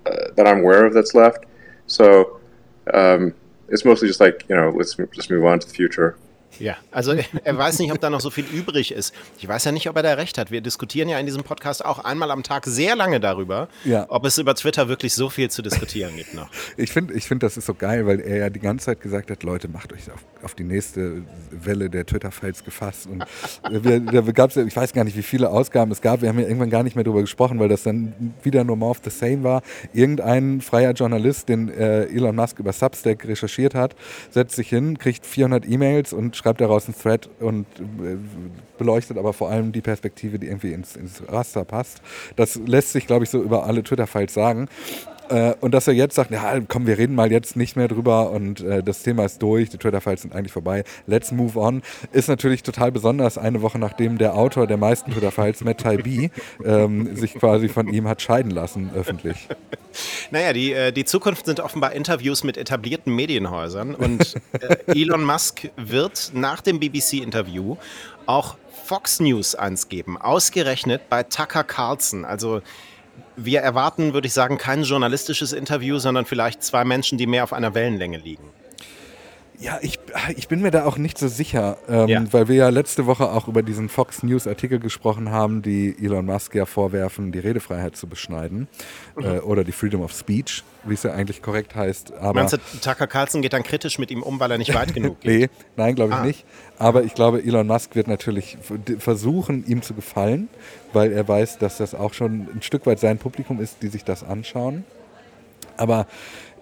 uh, that I'm aware of that's left. So um, it's mostly just like you know, let's just move on to the future. Ja, also er weiß nicht, ob da noch so viel übrig ist. Ich weiß ja nicht, ob er da recht hat. Wir diskutieren ja in diesem Podcast auch einmal am Tag sehr lange darüber, ja. ob es über Twitter wirklich so viel zu diskutieren gibt noch. Ich finde, ich find, das ist so geil, weil er ja die ganze Zeit gesagt hat, Leute, macht euch auf, auf die nächste Welle der Twitter-Files gefasst. Und wir, da gab's ja, ich weiß gar nicht, wie viele Ausgaben es gab. Wir haben ja irgendwann gar nicht mehr darüber gesprochen, weil das dann wieder nur more of the same war. Irgendein freier Journalist, den äh, Elon Musk über Substack recherchiert hat, setzt sich hin, kriegt 400 E-Mails und schreibt daraus einen Thread und äh, beleuchtet aber vor allem die Perspektive, die irgendwie ins, ins Raster passt. Das lässt sich, glaube ich, so über alle Twitter-Files sagen. Äh, und dass er jetzt sagt, ja, komm, wir reden mal jetzt nicht mehr drüber und äh, das Thema ist durch, die Twitter-Files sind eigentlich vorbei, let's move on, ist natürlich total besonders, eine Woche nachdem der Autor der meisten Twitter-Files, Matt Taibbi, ähm, sich quasi von ihm hat scheiden lassen, öffentlich. Naja, die, äh, die Zukunft sind offenbar Interviews mit etablierten Medienhäusern. Und äh, Elon Musk wird nach dem BBC-Interview auch Fox News eins geben, ausgerechnet bei Tucker Carlson, also wir erwarten, würde ich sagen, kein journalistisches Interview, sondern vielleicht zwei Menschen, die mehr auf einer Wellenlänge liegen. Ja, ich, ich bin mir da auch nicht so sicher, ähm, ja. weil wir ja letzte Woche auch über diesen Fox News Artikel gesprochen haben, die Elon Musk ja vorwerfen, die Redefreiheit zu beschneiden mhm. äh, oder die Freedom of Speech, wie es ja eigentlich korrekt heißt. Aber Meinst du, Tucker Carlson geht dann kritisch mit ihm um, weil er nicht weit genug geht? nee, nein, glaube ich ah. nicht. Aber ich glaube, Elon Musk wird natürlich versuchen, ihm zu gefallen, weil er weiß, dass das auch schon ein Stück weit sein Publikum ist, die sich das anschauen. Aber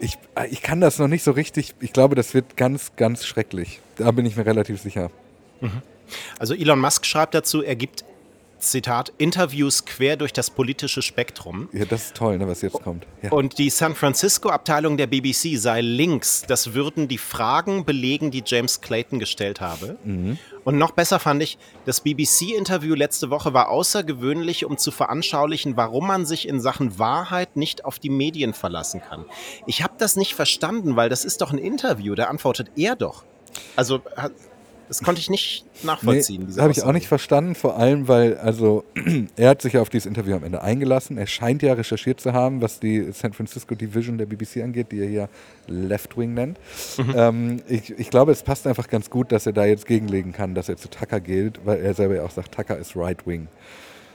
ich, ich kann das noch nicht so richtig. Ich glaube, das wird ganz, ganz schrecklich. Da bin ich mir relativ sicher. Mhm. Also Elon Musk schreibt dazu, er gibt Zitat, Interviews quer durch das politische Spektrum. Ja, das ist toll, ne, was jetzt kommt. Ja. Und die San Francisco-Abteilung der BBC sei links. Das würden die Fragen belegen, die James Clayton gestellt habe. Mhm. Und noch besser fand ich, das BBC-Interview letzte Woche war außergewöhnlich, um zu veranschaulichen, warum man sich in Sachen Wahrheit nicht auf die Medien verlassen kann. Ich habe das nicht verstanden, weil das ist doch ein Interview, da antwortet er doch. Also das konnte ich nicht nachvollziehen. Nee, habe ich auch nicht verstanden, vor allem, weil, also, er hat sich ja auf dieses Interview am Ende eingelassen. Er scheint ja recherchiert zu haben, was die San Francisco Division der BBC angeht, die er hier Left Wing nennt. Mhm. Ähm, ich, ich glaube, es passt einfach ganz gut, dass er da jetzt gegenlegen kann, dass er zu Tucker gilt, weil er selber ja auch sagt, Tucker ist Right Wing.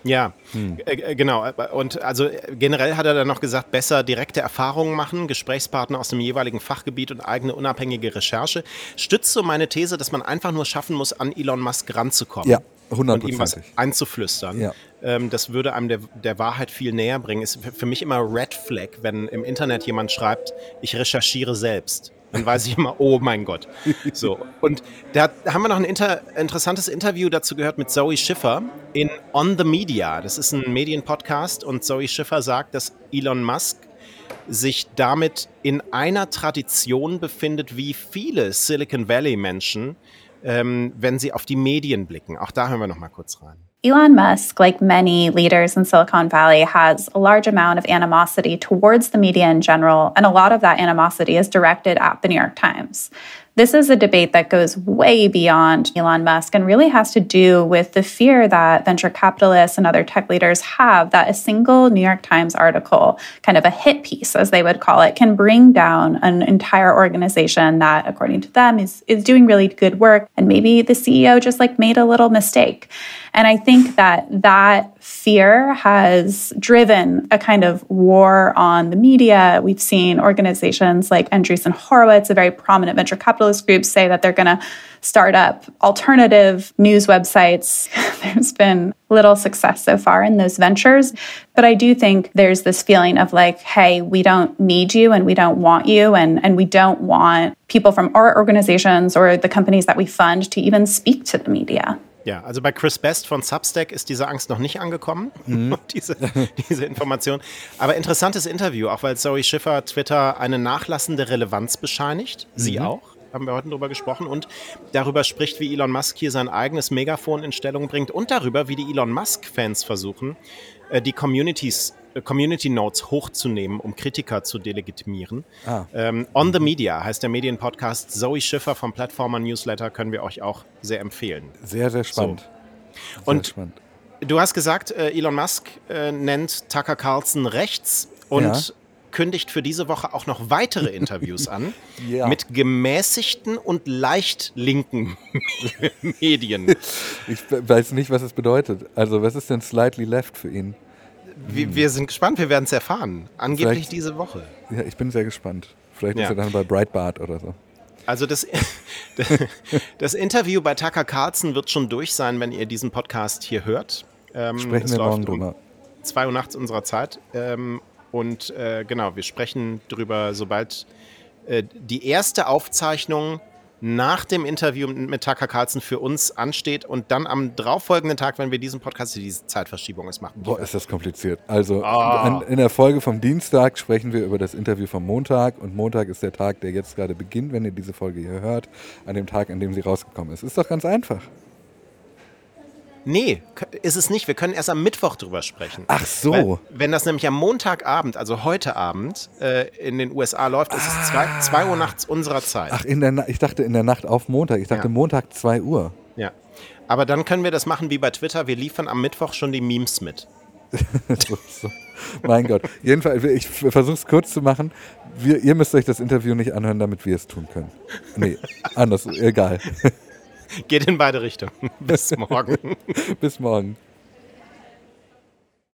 Ja, hm. Äh, äh, genau. Und also generell hat er dann noch gesagt, besser direkte Erfahrungen machen, Gesprächspartner aus dem jeweiligen Fachgebiet und eigene unabhängige Recherche. Stützt so meine These, dass man einfach nur schaffen muss, an Elon Musk ranzukommen. Ja, 100%. Und ihm was einzuflüstern. Ja. Ähm, das würde einem der, der Wahrheit viel näher bringen. Ist für mich immer Red Flag, wenn im Internet jemand schreibt, ich recherchiere selbst. Dann weiß ich immer, oh mein Gott. So. Und da haben wir noch ein inter interessantes Interview dazu gehört mit Zoe Schiffer in On the Media. Das ist ein Medienpodcast und Zoe Schiffer sagt, dass Elon Musk sich damit in einer Tradition befindet wie viele Silicon Valley-Menschen, ähm, wenn sie auf die Medien blicken. Auch da hören wir noch mal kurz rein. Elon Musk, like many leaders in Silicon Valley, has a large amount of animosity towards the media in general, and a lot of that animosity is directed at the New York Times. This is a debate that goes way beyond Elon Musk and really has to do with the fear that venture capitalists and other tech leaders have that a single New York Times article, kind of a hit piece, as they would call it, can bring down an entire organization that, according to them, is, is doing really good work. And maybe the CEO just like made a little mistake. And I think that that fear has driven a kind of war on the media. We've seen organizations like Andreessen Horowitz, a very prominent venture capitalist group, say that they're going to start up alternative news websites. there's been little success so far in those ventures. But I do think there's this feeling of like, hey, we don't need you and we don't want you and, and we don't want people from our organizations or the companies that we fund to even speak to the media. Ja, also bei Chris Best von Substack ist diese Angst noch nicht angekommen, mhm. diese, diese Information. Aber interessantes Interview, auch weil Zoe Schiffer Twitter eine nachlassende Relevanz bescheinigt. Sie mhm. auch haben wir heute darüber gesprochen und darüber spricht, wie Elon Musk hier sein eigenes Megafon in Stellung bringt und darüber, wie die Elon Musk-Fans versuchen, äh, die Communities Community Notes hochzunehmen, um Kritiker zu delegitimieren. Ah. Ähm, On the Media heißt der Medienpodcast. Zoe Schiffer vom Plattformer Newsletter können wir euch auch sehr empfehlen. Sehr, sehr spannend. So. Sehr und spannend. du hast gesagt, äh, Elon Musk äh, nennt Tucker Carlson rechts und ja. kündigt für diese Woche auch noch weitere Interviews an ja. mit gemäßigten und leicht linken Medien. Ich weiß nicht, was es bedeutet. Also was ist denn slightly left für ihn? Wir, wir sind gespannt, wir werden es erfahren. Angeblich Vielleicht, diese Woche. Ja, ich bin sehr gespannt. Vielleicht ja. ist er dann bei Breitbart oder so. Also das, das Interview bei Tucker Carlson wird schon durch sein, wenn ihr diesen Podcast hier hört. Ähm, sprechen wir morgen drüber. 2 Uhr nachts unserer Zeit. Ähm, und äh, genau, wir sprechen drüber, sobald äh, die erste Aufzeichnung nach dem Interview mit Tucker Carlson für uns ansteht und dann am darauffolgenden Tag, wenn wir diesen Podcast, diese Zeitverschiebung ist, machen. Boah, ist das kompliziert. Also oh. in der Folge vom Dienstag sprechen wir über das Interview vom Montag und Montag ist der Tag, der jetzt gerade beginnt, wenn ihr diese Folge hier hört, an dem Tag, an dem sie rausgekommen ist. Ist doch ganz einfach. Nee, ist es nicht. Wir können erst am Mittwoch drüber sprechen. Ach so. Weil, wenn das nämlich am Montagabend, also heute Abend, äh, in den USA läuft, ist es 2 Uhr nachts unserer Zeit. Ach, in der ich dachte in der Nacht auf Montag. Ich dachte ja. Montag 2 Uhr. Ja. Aber dann können wir das machen wie bei Twitter. Wir liefern am Mittwoch schon die Memes mit. so, so. Mein Gott. Jedenfalls, ich versuche es kurz zu machen. Wir, ihr müsst euch das Interview nicht anhören, damit wir es tun können. Nee, anders, egal. Geht in beide Richtungen. Bis morgen. Bis morgen.